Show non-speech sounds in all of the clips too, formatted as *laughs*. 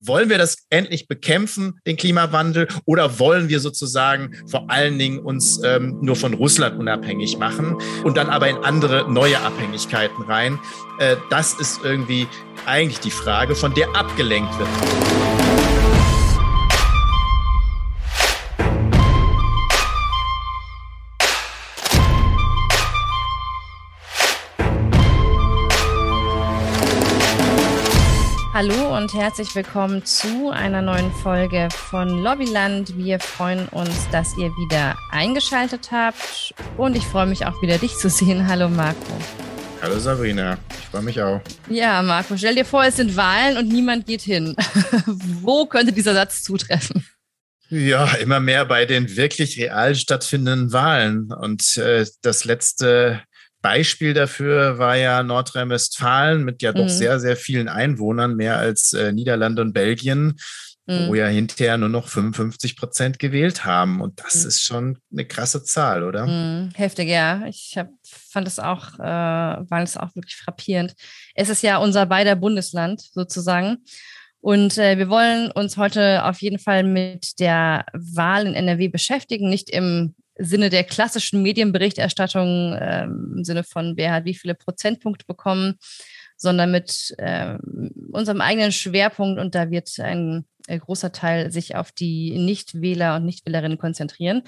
wollen wir das endlich bekämpfen, den Klimawandel, oder wollen wir sozusagen vor allen Dingen uns ähm, nur von Russland unabhängig machen und dann aber in andere neue Abhängigkeiten rein? Äh, das ist irgendwie eigentlich die Frage, von der abgelenkt wird. Hallo und herzlich willkommen zu einer neuen Folge von Lobbyland. Wir freuen uns, dass ihr wieder eingeschaltet habt und ich freue mich auch wieder, dich zu sehen. Hallo Marco. Hallo Sabrina, ich freue mich auch. Ja, Marco, stell dir vor, es sind Wahlen und niemand geht hin. *laughs* Wo könnte dieser Satz zutreffen? Ja, immer mehr bei den wirklich real stattfindenden Wahlen. Und äh, das letzte Beispiel dafür war ja Nordrhein-Westfalen mit ja doch mhm. sehr, sehr vielen Einwohnern, mehr als äh, Niederlande und Belgien, mhm. wo ja hinterher nur noch 55 Prozent gewählt haben. Und das mhm. ist schon eine krasse Zahl, oder? Mhm. Heftig, ja. Ich hab, fand es auch, äh, war es auch wirklich frappierend. Es ist ja unser beider Bundesland sozusagen. Und äh, wir wollen uns heute auf jeden Fall mit der Wahl in NRW beschäftigen, nicht im Sinne der klassischen Medienberichterstattung, ähm, im Sinne von wer hat wie viele Prozentpunkte bekommen, sondern mit äh, unserem eigenen Schwerpunkt und da wird ein äh, großer Teil sich auf die Nichtwähler und Nichtwählerinnen konzentrieren.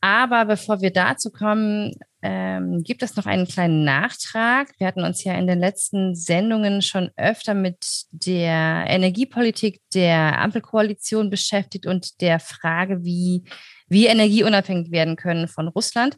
Aber bevor wir dazu kommen, ähm, gibt es noch einen kleinen Nachtrag. Wir hatten uns ja in den letzten Sendungen schon öfter mit der Energiepolitik der Ampelkoalition beschäftigt und der Frage, wie wir energieunabhängig werden können von Russland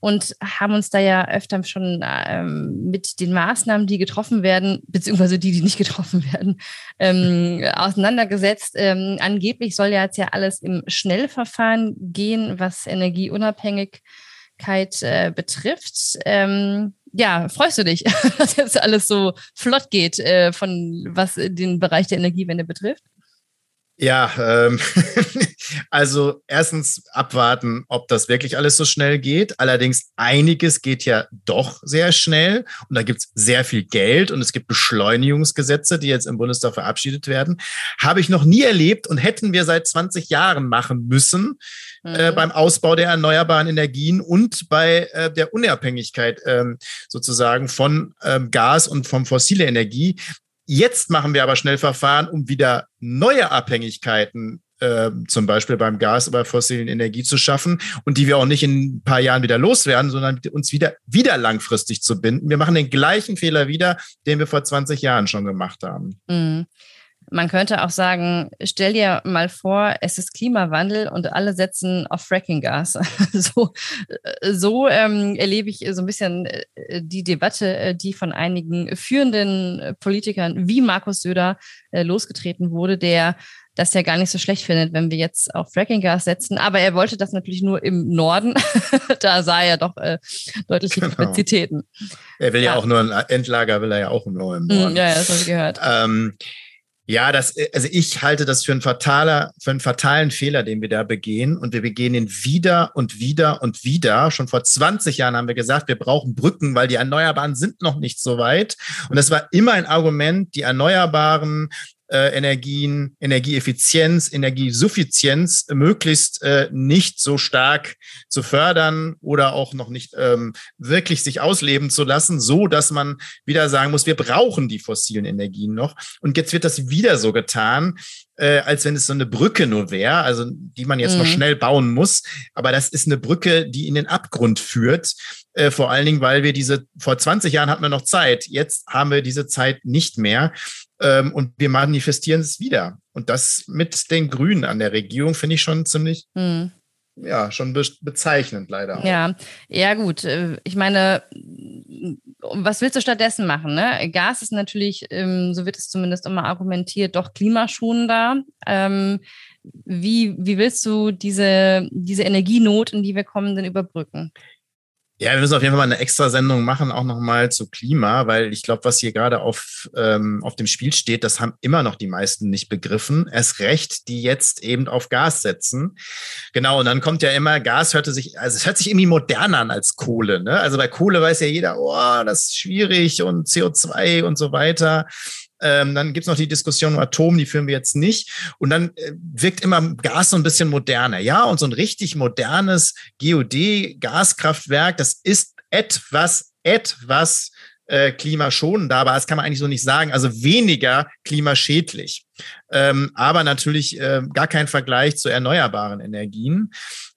und haben uns da ja öfter schon ähm, mit den Maßnahmen, die getroffen werden, beziehungsweise die, die nicht getroffen werden, ähm, *laughs* auseinandergesetzt. Ähm, angeblich soll ja jetzt ja alles im Schnellverfahren gehen, was Energieunabhängigkeit äh, betrifft. Ähm, ja, freust du dich, *laughs* dass jetzt alles so flott geht, äh, von was den Bereich der Energiewende betrifft? Ja, ähm, *laughs* also erstens abwarten, ob das wirklich alles so schnell geht. Allerdings einiges geht ja doch sehr schnell und da gibt's sehr viel Geld und es gibt Beschleunigungsgesetze, die jetzt im Bundestag verabschiedet werden. Habe ich noch nie erlebt und hätten wir seit 20 Jahren machen müssen äh, mhm. äh, beim Ausbau der erneuerbaren Energien und bei äh, der Unabhängigkeit ähm, sozusagen von ähm, Gas und von fossile Energie. Jetzt machen wir aber Schnellverfahren, um wieder neue Abhängigkeiten äh, zum Beispiel beim Gas oder fossilen Energie zu schaffen und die wir auch nicht in ein paar Jahren wieder loswerden, sondern uns wieder, wieder langfristig zu binden. Wir machen den gleichen Fehler wieder, den wir vor 20 Jahren schon gemacht haben. Mhm. Man könnte auch sagen, stell dir mal vor, es ist Klimawandel und alle setzen auf Frackinggas. *laughs* so so ähm, erlebe ich so ein bisschen äh, die Debatte, äh, die von einigen führenden Politikern wie Markus Söder äh, losgetreten wurde, der das ja gar nicht so schlecht findet, wenn wir jetzt auf Frackinggas setzen. Aber er wollte das natürlich nur im Norden. *laughs* da sah er doch äh, deutliche genau. Kapazitäten. Er will ja. ja. auch nur ein Endlager, will er ja auch nur im Norden. Ja, ja das habe ich gehört. Ähm, ja, das, also ich halte das für einen fataler, für einen fatalen Fehler, den wir da begehen. Und wir begehen ihn wieder und wieder und wieder. Schon vor 20 Jahren haben wir gesagt, wir brauchen Brücken, weil die Erneuerbaren sind noch nicht so weit. Und das war immer ein Argument, die Erneuerbaren äh, Energien, Energieeffizienz, Energiesuffizienz möglichst äh, nicht so stark zu fördern oder auch noch nicht ähm, wirklich sich ausleben zu lassen, so dass man wieder sagen muss, wir brauchen die fossilen Energien noch. Und jetzt wird das wieder so getan, äh, als wenn es so eine Brücke nur wäre, also die man jetzt mhm. noch schnell bauen muss. Aber das ist eine Brücke, die in den Abgrund führt. Äh, vor allen Dingen, weil wir diese, vor 20 Jahren hatten wir noch Zeit. Jetzt haben wir diese Zeit nicht mehr. Ähm, und wir manifestieren es wieder. Und das mit den Grünen an der Regierung finde ich schon ziemlich, hm. ja, schon be bezeichnend leider. Auch. Ja, ja, gut. Äh, ich meine, was willst du stattdessen machen? Ne? Gas ist natürlich, ähm, so wird es zumindest immer argumentiert, doch klimaschonender. Ähm, wie, wie willst du diese, diese Energienot, in die wir kommen, denn überbrücken? Ja, wir müssen auf jeden Fall mal eine extra Sendung machen, auch nochmal zu Klima, weil ich glaube, was hier gerade auf, ähm, auf dem Spiel steht, das haben immer noch die meisten nicht begriffen. Erst recht, die jetzt eben auf Gas setzen. Genau, und dann kommt ja immer, Gas hörte sich, also es hört sich irgendwie moderner an als Kohle. Ne? Also bei Kohle weiß ja jeder, oh, das ist schwierig und CO2 und so weiter. Ähm, dann gibt es noch die Diskussion um Atom, die führen wir jetzt nicht. Und dann äh, wirkt immer Gas so ein bisschen moderner. Ja, und so ein richtig modernes GOD-Gaskraftwerk, das ist etwas, etwas äh, klimaschonender, aber das kann man eigentlich so nicht sagen, also weniger klimaschädlich. Ähm, aber natürlich äh, gar kein Vergleich zu erneuerbaren Energien.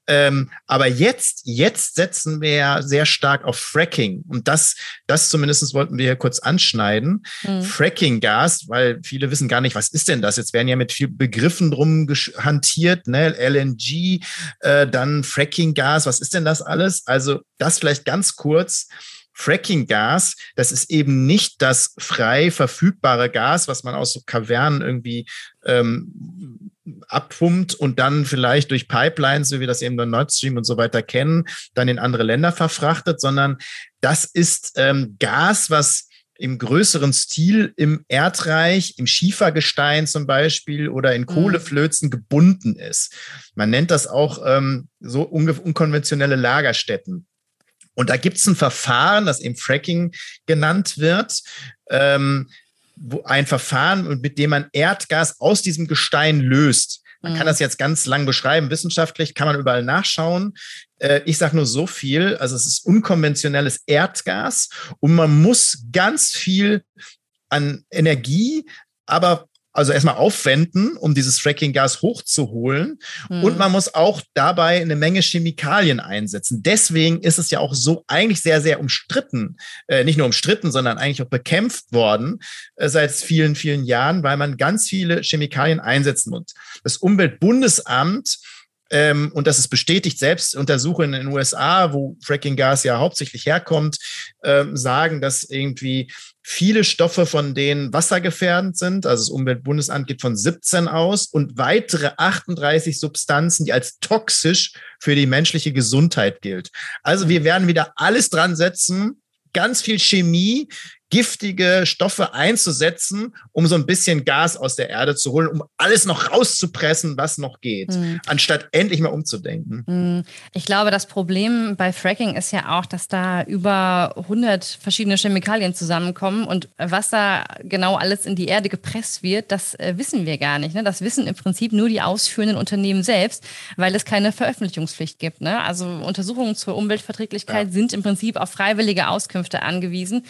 Ähm, aber jetzt, jetzt setzen wir ja sehr stark auf Fracking. Und das, das zumindest wollten wir hier kurz anschneiden. Mhm. Fracking-Gas, weil viele wissen gar nicht, was ist denn das? Jetzt werden ja mit viel Begriffen drum hantiert, ne? LNG, äh, dann Fracking-Gas, was ist denn das alles? Also das vielleicht ganz kurz. Fracking-Gas, das ist eben nicht das frei verfügbare Gas, was man aus so Kavernen irgendwie ähm, abpumpt und dann vielleicht durch Pipelines, wie wir das eben bei Nord Stream und so weiter kennen, dann in andere Länder verfrachtet, sondern das ist ähm, Gas, was im größeren Stil im Erdreich, im Schiefergestein zum Beispiel oder in mhm. Kohleflözen gebunden ist. Man nennt das auch ähm, so unkonventionelle Lagerstätten. Und da gibt es ein Verfahren, das eben Fracking genannt wird. Ähm, ein Verfahren, mit dem man Erdgas aus diesem Gestein löst. Man mhm. kann das jetzt ganz lang beschreiben. Wissenschaftlich kann man überall nachschauen. Äh, ich sage nur so viel. Also es ist unkonventionelles Erdgas und man muss ganz viel an Energie, aber also erstmal aufwenden, um dieses Fracking-Gas hochzuholen. Mhm. Und man muss auch dabei eine Menge Chemikalien einsetzen. Deswegen ist es ja auch so eigentlich sehr, sehr umstritten, äh, nicht nur umstritten, sondern eigentlich auch bekämpft worden äh, seit vielen, vielen Jahren, weil man ganz viele Chemikalien einsetzen muss. Das Umweltbundesamt ähm, und das ist bestätigt, selbst Untersuchungen in den USA, wo Fracking-Gas ja hauptsächlich herkommt, ähm, sagen, dass irgendwie viele Stoffe, von denen wassergefährdend sind, also das Umweltbundesamt geht von 17 aus und weitere 38 Substanzen, die als toxisch für die menschliche Gesundheit gilt. Also wir werden wieder alles dran setzen, ganz viel Chemie, giftige Stoffe einzusetzen, um so ein bisschen Gas aus der Erde zu holen, um alles noch rauszupressen, was noch geht, mhm. anstatt endlich mal umzudenken. Mhm. Ich glaube, das Problem bei Fracking ist ja auch, dass da über 100 verschiedene Chemikalien zusammenkommen und was da genau alles in die Erde gepresst wird, das äh, wissen wir gar nicht. Ne? Das wissen im Prinzip nur die ausführenden Unternehmen selbst, weil es keine Veröffentlichungspflicht gibt. Ne? Also Untersuchungen zur Umweltverträglichkeit ja. sind im Prinzip auf freiwillige Auskünfte angewiesen.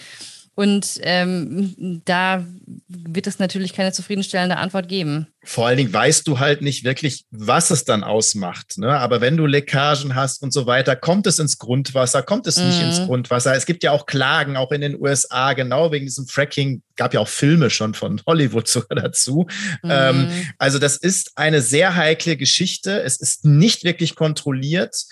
Und ähm, da wird es natürlich keine zufriedenstellende Antwort geben. Vor allen Dingen weißt du halt nicht wirklich, was es dann ausmacht. Ne? Aber wenn du Leckagen hast und so weiter, kommt es ins Grundwasser, kommt es nicht ins mhm. Grundwasser. Es gibt ja auch Klagen, auch in den USA, genau wegen diesem Fracking. Gab ja auch Filme schon von *laughs* Hollywood sogar dazu. Mhm. Ähm, also das ist eine sehr heikle Geschichte. Es ist nicht wirklich kontrolliert.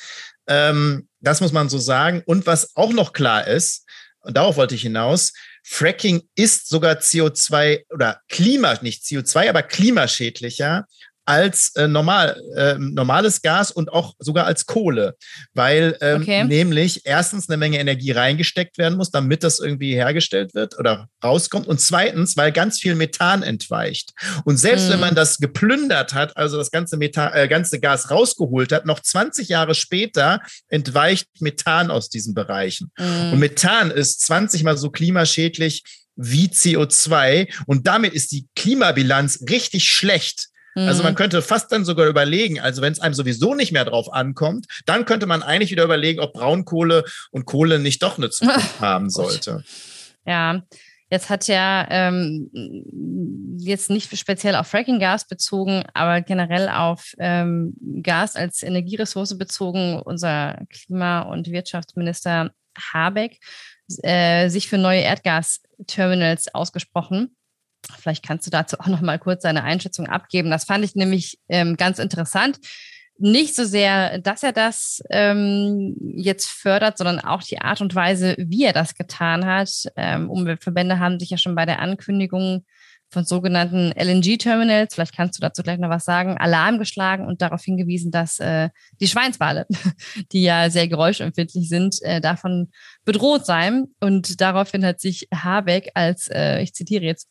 Ähm, das muss man so sagen. Und was auch noch klar ist, und darauf wollte ich hinaus, Fracking ist sogar CO2 oder Klima, nicht CO2, aber klimaschädlicher als äh, normal, äh, normales Gas und auch sogar als Kohle, weil ähm, okay. nämlich erstens eine Menge Energie reingesteckt werden muss, damit das irgendwie hergestellt wird oder rauskommt und zweitens, weil ganz viel Methan entweicht. Und selbst mhm. wenn man das geplündert hat, also das ganze, Methan, äh, ganze Gas rausgeholt hat, noch 20 Jahre später entweicht Methan aus diesen Bereichen. Mhm. Und Methan ist 20 mal so klimaschädlich wie CO2 und damit ist die Klimabilanz richtig schlecht. Also man mhm. könnte fast dann sogar überlegen, also wenn es einem sowieso nicht mehr drauf ankommt, dann könnte man eigentlich wieder überlegen, ob Braunkohle und Kohle nicht doch eine Zukunft *laughs* haben sollte. Ja, Jetzt hat ja ähm, jetzt nicht speziell auf Fracking-Gas bezogen, aber generell auf ähm, Gas als Energieressource bezogen unser Klima- und Wirtschaftsminister Habeck äh, sich für neue Erdgasterminals ausgesprochen. Vielleicht kannst du dazu auch noch mal kurz deine Einschätzung abgeben. Das fand ich nämlich ähm, ganz interessant. Nicht so sehr, dass er das ähm, jetzt fördert, sondern auch die Art und Weise, wie er das getan hat. Ähm, Umweltverbände haben sich ja schon bei der Ankündigung von sogenannten LNG-Terminals, vielleicht kannst du dazu gleich noch was sagen, Alarm geschlagen und darauf hingewiesen, dass äh, die Schweinswale, *laughs* die ja sehr geräuschempfindlich sind, äh, davon bedroht seien. Und daraufhin hat sich Habeck als, äh, ich zitiere jetzt,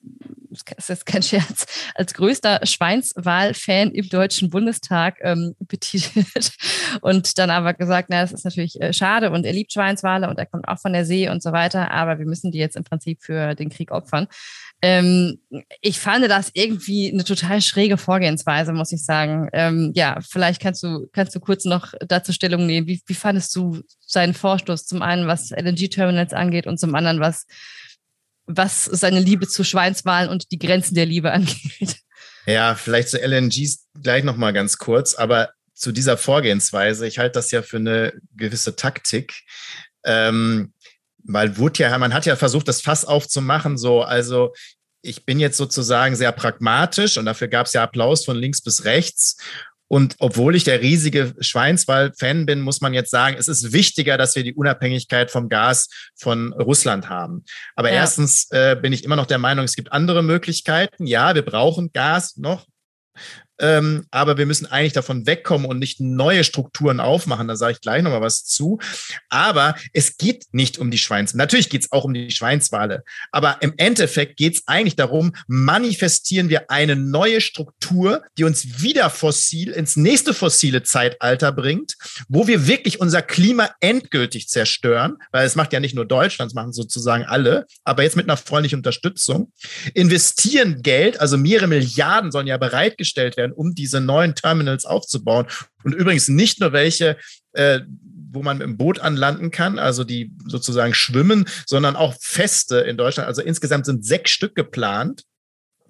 das ist kein Scherz, als größter Schweinswahl-Fan im Deutschen Bundestag ähm, *laughs* betitelt und dann aber gesagt, na, das ist natürlich äh, schade und er liebt Schweinswale und er kommt auch von der See und so weiter, aber wir müssen die jetzt im Prinzip für den Krieg opfern. Ähm, ich fand das irgendwie eine total schräge Vorgehensweise, muss ich sagen. Ähm, ja, vielleicht kannst du, kannst du kurz noch dazu Stellung nehmen. Wie, wie fandest du seinen Vorstoß? Zum einen, was LNG-Terminals angeht und zum anderen, was, was seine Liebe zu Schweinswahlen und die Grenzen der Liebe *laughs* angeht. Ja, vielleicht zu LNGs gleich nochmal ganz kurz, aber zu dieser Vorgehensweise, ich halte das ja für eine gewisse Taktik. Ähm, weil wurde ja, man hat ja versucht, das Fass aufzumachen, so, also ich bin jetzt sozusagen sehr pragmatisch und dafür gab es ja Applaus von links bis rechts. Und obwohl ich der riesige Schweinswald-Fan bin, muss man jetzt sagen, es ist wichtiger, dass wir die Unabhängigkeit vom Gas von Russland haben. Aber ja. erstens äh, bin ich immer noch der Meinung, es gibt andere Möglichkeiten. Ja, wir brauchen Gas noch. Ähm, aber wir müssen eigentlich davon wegkommen und nicht neue Strukturen aufmachen. Da sage ich gleich nochmal was zu. Aber es geht nicht um die Schweinswale. Natürlich geht es auch um die Schweinswale. Aber im Endeffekt geht es eigentlich darum, manifestieren wir eine neue Struktur, die uns wieder fossil ins nächste fossile Zeitalter bringt, wo wir wirklich unser Klima endgültig zerstören, weil es macht ja nicht nur Deutschland, es machen sozusagen alle, aber jetzt mit einer freundlichen Unterstützung, investieren Geld, also mehrere Milliarden sollen ja bereitgestellt werden, werden, um diese neuen Terminals aufzubauen. Und übrigens nicht nur welche, äh, wo man dem Boot anlanden kann, also die sozusagen schwimmen, sondern auch feste in Deutschland. Also insgesamt sind sechs Stück geplant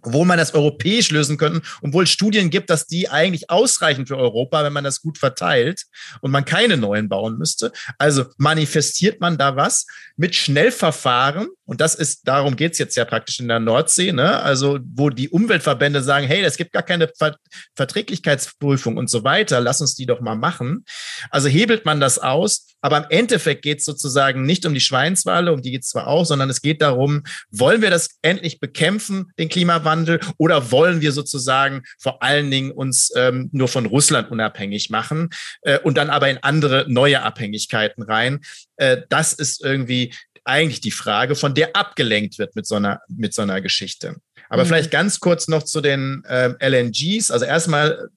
obwohl man das europäisch lösen könnte, obwohl es Studien gibt, dass die eigentlich ausreichen für Europa, wenn man das gut verteilt und man keine neuen bauen müsste. Also manifestiert man da was mit Schnellverfahren und das ist, darum geht's jetzt ja praktisch in der Nordsee, ne? also wo die Umweltverbände sagen, hey, es gibt gar keine Ver Verträglichkeitsprüfung und so weiter, lass uns die doch mal machen. Also hebelt man das aus, aber im Endeffekt geht es sozusagen nicht um die Schweinswale, um die geht es zwar auch, sondern es geht darum, wollen wir das endlich bekämpfen, den Klimawandel, oder wollen wir sozusagen vor allen Dingen uns ähm, nur von Russland unabhängig machen äh, und dann aber in andere neue Abhängigkeiten rein? Äh, das ist irgendwie eigentlich die Frage, von der abgelenkt wird mit so einer, mit so einer Geschichte. Aber mhm. vielleicht ganz kurz noch zu den äh, LNGs. Also erstmal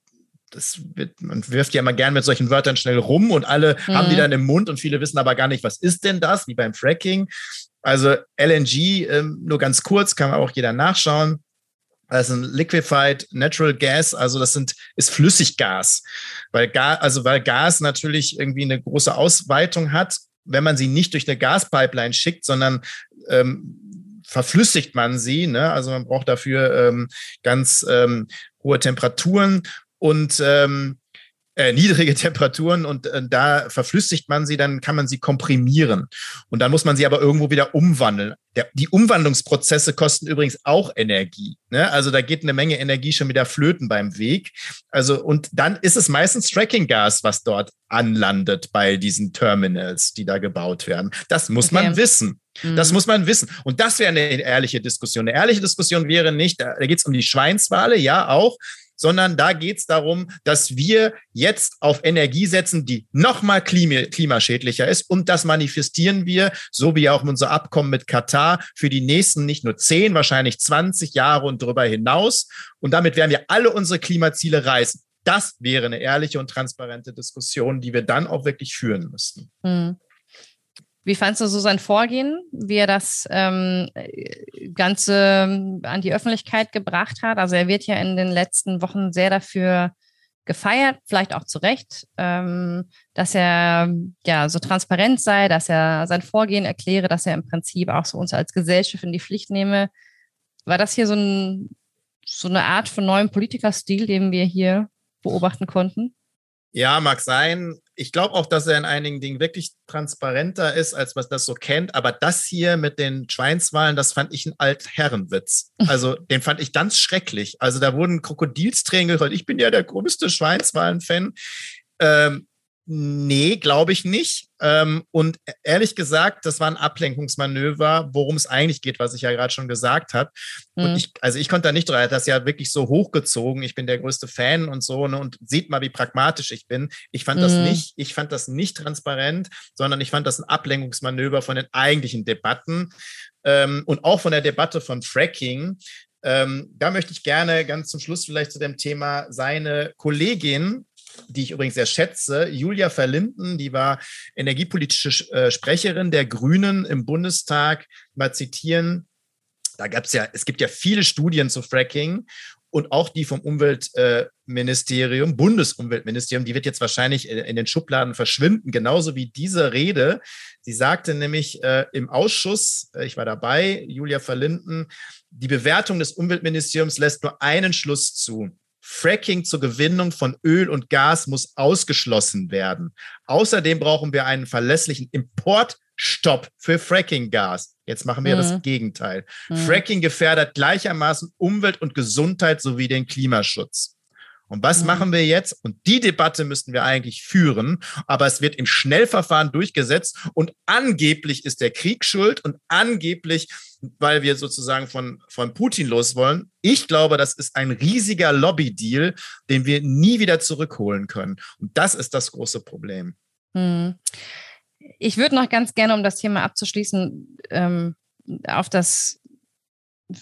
das wird, man wirft ja immer gern mit solchen Wörtern schnell rum und alle mhm. haben die dann im Mund und viele wissen aber gar nicht, was ist denn das, wie beim Fracking. Also LNG, ähm, nur ganz kurz, kann auch jeder nachschauen. Das ist ein Liquefied Natural Gas, also das sind, ist Flüssiggas. Weil Gas, also weil Gas natürlich irgendwie eine große Ausweitung hat, wenn man sie nicht durch eine Gaspipeline schickt, sondern ähm, verflüssigt man sie. Ne? Also man braucht dafür ähm, ganz ähm, hohe Temperaturen und ähm, äh, niedrige *laughs* Temperaturen und äh, da verflüssigt man sie, dann kann man sie komprimieren. Und dann muss man sie aber irgendwo wieder umwandeln. Der, die Umwandlungsprozesse kosten übrigens auch Energie. Ne? Also da geht eine Menge Energie schon wieder flöten beim Weg. Also und dann ist es meistens Trackinggas, was dort anlandet bei diesen Terminals, die da gebaut werden. Das muss okay. man wissen. Das mhm. muss man wissen. Und das wäre eine ehrliche Diskussion. Eine ehrliche Diskussion wäre nicht, da, da geht es um die Schweinswale, ja auch, sondern da geht es darum, dass wir jetzt auf Energie setzen, die nochmal klimaschädlicher ist. Und das manifestieren wir, so wie auch unser Abkommen mit Katar, für die nächsten nicht nur 10, wahrscheinlich 20 Jahre und darüber hinaus. Und damit werden wir alle unsere Klimaziele reißen. Das wäre eine ehrliche und transparente Diskussion, die wir dann auch wirklich führen müssten. Hm. Wie fandest du so sein Vorgehen, wie er das ähm, Ganze ähm, an die Öffentlichkeit gebracht hat? Also er wird ja in den letzten Wochen sehr dafür gefeiert, vielleicht auch zu Recht, ähm, dass er ja so transparent sei, dass er sein Vorgehen erkläre, dass er im Prinzip auch so uns als Gesellschaft in die Pflicht nehme. War das hier so, ein, so eine Art von neuem Politikerstil, den wir hier beobachten konnten? Ja, mag sein. Ich glaube auch, dass er in einigen Dingen wirklich transparenter ist, als was das so kennt. Aber das hier mit den Schweinswahlen, das fand ich ein Altherrenwitz. *laughs* Also den fand ich ganz schrecklich. Also da wurden Krokodilstränen gerollt. Ich bin ja der größte Schweinswahlen-Fan. Ähm, Nee, glaube ich nicht. Ähm, und ehrlich gesagt, das war ein Ablenkungsmanöver, worum es eigentlich geht, was ich ja gerade schon gesagt habe. Mhm. Und ich, also ich konnte da nicht drüber, das ja wirklich so hochgezogen. Ich bin der größte Fan und so, ne, und sieht mal, wie pragmatisch ich bin. Ich fand mhm. das nicht, ich fand das nicht transparent, sondern ich fand das ein Ablenkungsmanöver von den eigentlichen Debatten ähm, und auch von der Debatte von Fracking. Ähm, da möchte ich gerne ganz zum Schluss vielleicht zu dem Thema seine Kollegin die ich übrigens sehr schätze, Julia Verlinden, die war energiepolitische äh, Sprecherin der Grünen im Bundestag, mal zitieren. Da gab es ja, es gibt ja viele Studien zu Fracking und auch die vom Umweltministerium, Bundesumweltministerium, die wird jetzt wahrscheinlich in den Schubladen verschwinden, genauso wie diese Rede. Sie sagte nämlich äh, im Ausschuss, äh, ich war dabei, Julia Verlinden, die Bewertung des Umweltministeriums lässt nur einen Schluss zu. Fracking zur Gewinnung von Öl und Gas muss ausgeschlossen werden. Außerdem brauchen wir einen verlässlichen Importstopp für Fracking-Gas. Jetzt machen wir mhm. das Gegenteil. Mhm. Fracking gefährdet gleichermaßen Umwelt und Gesundheit sowie den Klimaschutz. Und was mhm. machen wir jetzt? Und die Debatte müssten wir eigentlich führen, aber es wird im Schnellverfahren durchgesetzt und angeblich ist der Krieg schuld und angeblich, weil wir sozusagen von, von Putin los wollen. Ich glaube, das ist ein riesiger Lobby-Deal, den wir nie wieder zurückholen können. Und das ist das große Problem. Mhm. Ich würde noch ganz gerne, um das Thema abzuschließen, ähm, auf das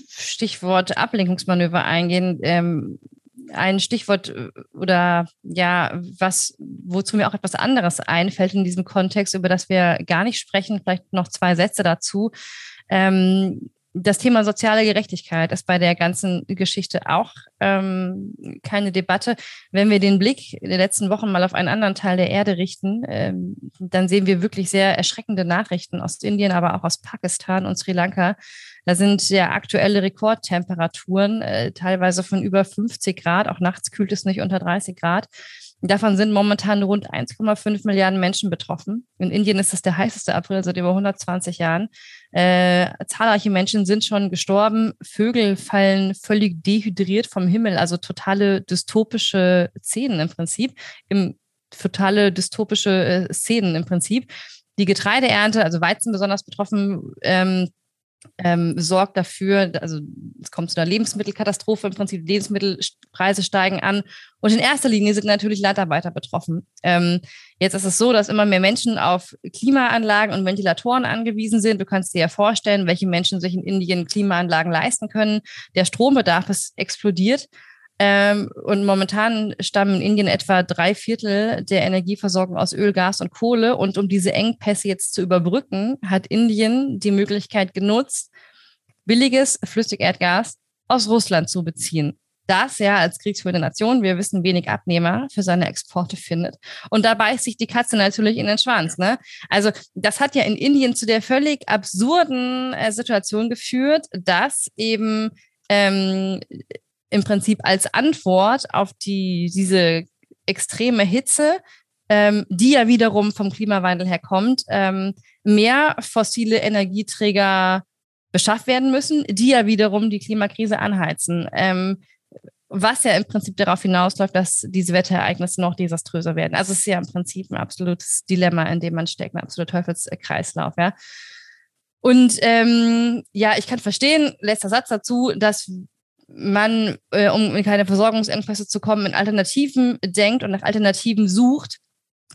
Stichwort Ablenkungsmanöver eingehen. Ähm, ein Stichwort äh, oder ja, was, wozu mir auch etwas anderes einfällt in diesem Kontext, über das wir gar nicht sprechen, vielleicht noch zwei Sätze dazu. Ähm, das Thema soziale Gerechtigkeit ist bei der ganzen Geschichte auch ähm, keine Debatte. Wenn wir den Blick in den letzten Wochen mal auf einen anderen Teil der Erde richten, ähm, dann sehen wir wirklich sehr erschreckende Nachrichten aus Indien, aber auch aus Pakistan und Sri Lanka, da sind ja aktuelle Rekordtemperaturen, äh, teilweise von über 50 Grad. Auch nachts kühlt es nicht unter 30 Grad. Davon sind momentan rund 1,5 Milliarden Menschen betroffen. In Indien ist es der heißeste April seit über 120 Jahren. Äh, zahlreiche Menschen sind schon gestorben. Vögel fallen völlig dehydriert vom Himmel, also totale dystopische Szenen im Prinzip. Im, totale dystopische äh, Szenen im Prinzip. Die Getreideernte, also Weizen besonders betroffen, ähm, ähm, sorgt dafür, also es kommt zu einer Lebensmittelkatastrophe, im Prinzip Lebensmittelpreise steigen an und in erster Linie sind natürlich Landarbeiter betroffen. Ähm, jetzt ist es so, dass immer mehr Menschen auf Klimaanlagen und Ventilatoren angewiesen sind. Du kannst dir ja vorstellen, welche Menschen sich in Indien Klimaanlagen leisten können. Der Strombedarf ist explodiert. Ähm, und momentan stammen in Indien etwa drei Viertel der Energieversorgung aus Öl, Gas und Kohle. Und um diese Engpässe jetzt zu überbrücken, hat Indien die Möglichkeit genutzt, billiges Flüssigerdgas aus Russland zu beziehen. Das ja als kriegsführende Nation, wir wissen, wenig Abnehmer für seine Exporte findet. Und da beißt sich die Katze natürlich in den Schwanz. Ne? Also das hat ja in Indien zu der völlig absurden äh, Situation geführt, dass eben ähm, im Prinzip als Antwort auf die, diese extreme Hitze, ähm, die ja wiederum vom Klimawandel herkommt, ähm, mehr fossile Energieträger beschafft werden müssen, die ja wiederum die Klimakrise anheizen. Ähm, was ja im Prinzip darauf hinausläuft, dass diese Wetterereignisse noch desaströser werden. Also es ist ja im Prinzip ein absolutes Dilemma, in dem man steckt, ein absoluter Teufelskreislauf, ja. Und ähm, ja, ich kann verstehen, letzter Satz dazu, dass man, äh, um in keine Versorgungsengpässe zu kommen, in Alternativen denkt und nach Alternativen sucht.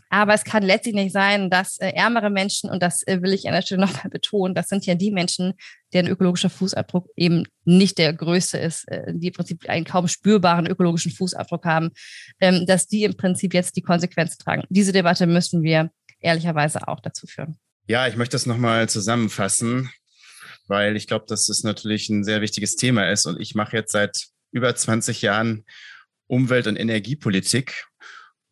Aber es kann letztlich nicht sein, dass äh, ärmere Menschen, und das äh, will ich an der Stelle *laughs* nochmal betonen, das sind ja die Menschen, deren ökologischer Fußabdruck eben nicht der größte ist, äh, die im Prinzip einen kaum spürbaren ökologischen Fußabdruck haben, ähm, dass die im Prinzip jetzt die Konsequenzen tragen. Diese Debatte müssen wir ehrlicherweise auch dazu führen. Ja, ich möchte das nochmal zusammenfassen weil ich glaube, dass es natürlich ein sehr wichtiges Thema ist. Und ich mache jetzt seit über 20 Jahren Umwelt- und Energiepolitik.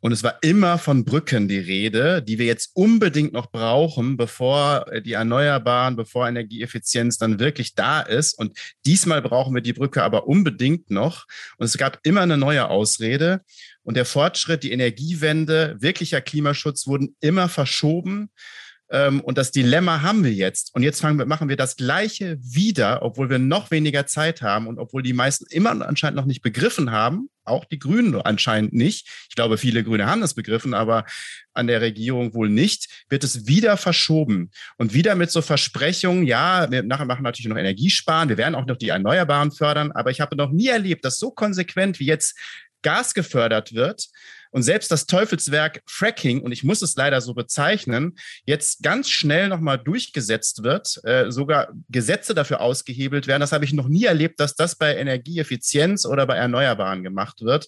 Und es war immer von Brücken die Rede, die wir jetzt unbedingt noch brauchen, bevor die Erneuerbaren, bevor Energieeffizienz dann wirklich da ist. Und diesmal brauchen wir die Brücke aber unbedingt noch. Und es gab immer eine neue Ausrede. Und der Fortschritt, die Energiewende, wirklicher Klimaschutz wurden immer verschoben. Ähm, und das Dilemma haben wir jetzt. Und jetzt wir, machen wir das Gleiche wieder, obwohl wir noch weniger Zeit haben und obwohl die meisten immer anscheinend noch nicht begriffen haben, auch die Grünen anscheinend nicht. Ich glaube, viele Grüne haben das begriffen, aber an der Regierung wohl nicht, wird es wieder verschoben. Und wieder mit so Versprechungen, ja, wir nachher machen natürlich noch Energiesparen, wir werden auch noch die Erneuerbaren fördern, aber ich habe noch nie erlebt, dass so konsequent wie jetzt Gas gefördert wird und selbst das Teufelswerk Fracking, und ich muss es leider so bezeichnen, jetzt ganz schnell nochmal durchgesetzt wird, äh, sogar Gesetze dafür ausgehebelt werden. Das habe ich noch nie erlebt, dass das bei Energieeffizienz oder bei Erneuerbaren gemacht wird.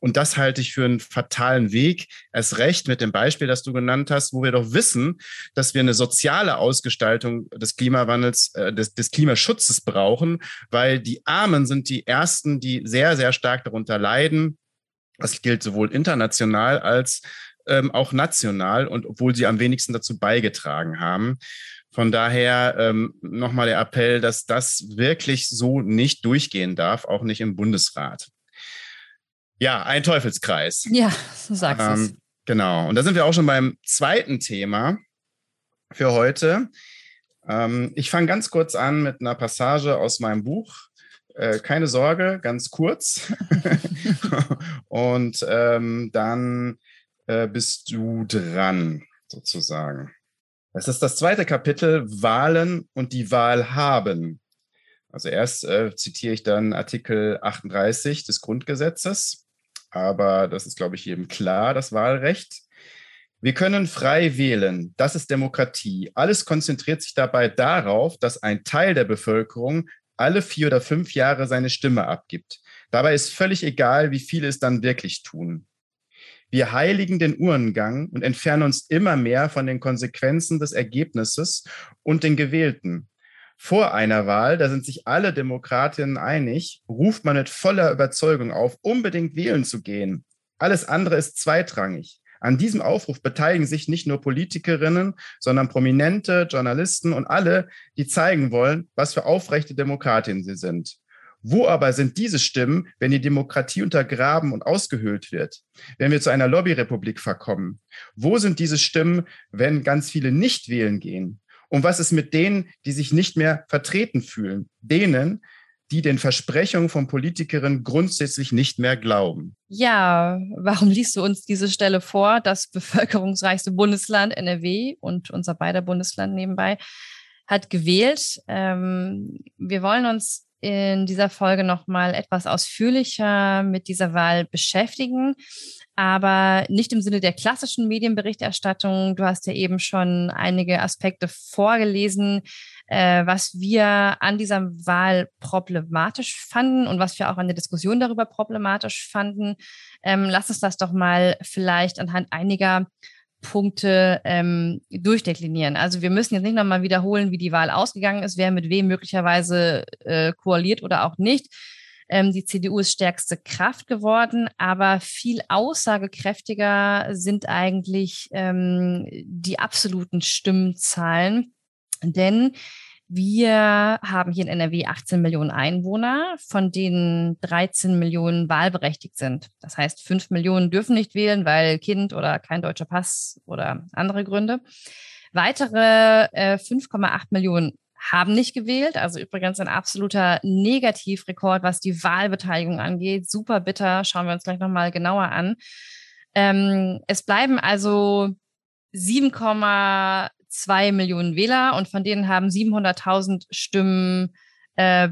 Und das halte ich für einen fatalen Weg. Erst recht mit dem Beispiel, das du genannt hast, wo wir doch wissen, dass wir eine soziale Ausgestaltung des Klimawandels, äh, des, des Klimaschutzes brauchen, weil die Armen sind die ersten, die sehr, sehr stark darunter leiden. Das gilt sowohl international als ähm, auch national und obwohl sie am wenigsten dazu beigetragen haben. Von daher ähm, nochmal der Appell, dass das wirklich so nicht durchgehen darf, auch nicht im Bundesrat. Ja, ein Teufelskreis. Ja, du sagst ähm, es. Genau. Und da sind wir auch schon beim zweiten Thema für heute. Ähm, ich fange ganz kurz an mit einer Passage aus meinem Buch. Äh, keine Sorge, ganz kurz. *laughs* Und ähm, dann äh, bist du dran, sozusagen. Es ist das zweite Kapitel Wahlen und die Wahl haben. Also erst äh, zitiere ich dann Artikel 38 des Grundgesetzes aber das ist, glaube ich, jedem klar, das Wahlrecht. Wir können frei wählen. Das ist Demokratie. Alles konzentriert sich dabei darauf, dass ein Teil der Bevölkerung alle vier oder fünf Jahre seine Stimme abgibt. Dabei ist völlig egal, wie viele es dann wirklich tun. Wir heiligen den Uhrengang und entfernen uns immer mehr von den Konsequenzen des Ergebnisses und den Gewählten. Vor einer Wahl, da sind sich alle Demokratinnen einig, ruft man mit voller Überzeugung auf, unbedingt wählen zu gehen. Alles andere ist zweitrangig. An diesem Aufruf beteiligen sich nicht nur Politikerinnen, sondern prominente Journalisten und alle, die zeigen wollen, was für aufrechte Demokratinnen sie sind. Wo aber sind diese Stimmen, wenn die Demokratie untergraben und ausgehöhlt wird? Wenn wir zu einer Lobbyrepublik verkommen? Wo sind diese Stimmen, wenn ganz viele nicht wählen gehen? Und was ist mit denen, die sich nicht mehr vertreten fühlen? Denen, die den Versprechungen von Politikerinnen grundsätzlich nicht mehr glauben. Ja, warum liest du uns diese Stelle vor? Das bevölkerungsreichste Bundesland NRW und unser beider Bundesland nebenbei hat gewählt. Ähm, wir wollen uns in dieser Folge nochmal etwas ausführlicher mit dieser Wahl beschäftigen aber nicht im Sinne der klassischen Medienberichterstattung. Du hast ja eben schon einige Aspekte vorgelesen, äh, was wir an dieser Wahl problematisch fanden und was wir auch an der Diskussion darüber problematisch fanden. Ähm, lass uns das doch mal vielleicht anhand einiger Punkte ähm, durchdeklinieren. Also wir müssen jetzt nicht nochmal wiederholen, wie die Wahl ausgegangen ist, wer mit wem möglicherweise äh, koaliert oder auch nicht. Ähm, die CDU ist stärkste Kraft geworden, aber viel aussagekräftiger sind eigentlich ähm, die absoluten Stimmzahlen. Denn wir haben hier in NRW 18 Millionen Einwohner, von denen 13 Millionen wahlberechtigt sind. Das heißt, 5 Millionen dürfen nicht wählen, weil Kind oder kein deutscher Pass oder andere Gründe. Weitere äh, 5,8 Millionen haben nicht gewählt. Also übrigens ein absoluter Negativrekord, was die Wahlbeteiligung angeht. Super bitter. Schauen wir uns gleich nochmal genauer an. Ähm, es bleiben also 7,2 Millionen Wähler und von denen haben 700.000 Stimmen äh,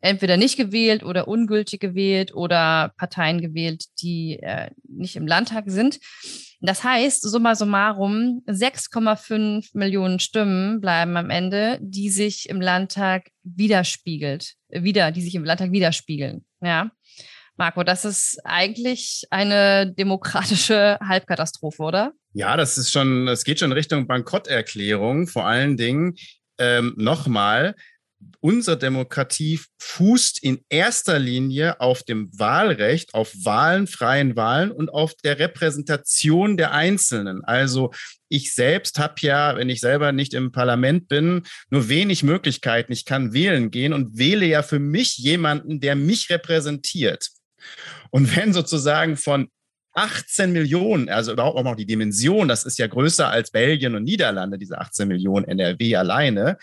entweder nicht gewählt oder ungültig gewählt oder Parteien gewählt, die äh, nicht im Landtag sind. Das heißt, summa summarum, 6,5 Millionen Stimmen bleiben am Ende, die sich im Landtag widerspiegelt, wieder, die sich im Landtag widerspiegeln. Ja. Marco, das ist eigentlich eine demokratische Halbkatastrophe, oder? Ja, das ist schon, es geht schon Richtung Bankrotterklärung. Vor allen Dingen ähm, nochmal, unsere Demokratie fußt in erster Linie auf dem Wahlrecht, auf Wahlen, freien Wahlen und auf der Repräsentation der Einzelnen. Also ich selbst habe ja, wenn ich selber nicht im Parlament bin, nur wenig Möglichkeiten. Ich kann wählen gehen und wähle ja für mich jemanden, der mich repräsentiert. Und wenn sozusagen von 18 Millionen, also überhaupt auch noch die Dimension, das ist ja größer als Belgien und Niederlande, diese 18 Millionen NRW alleine,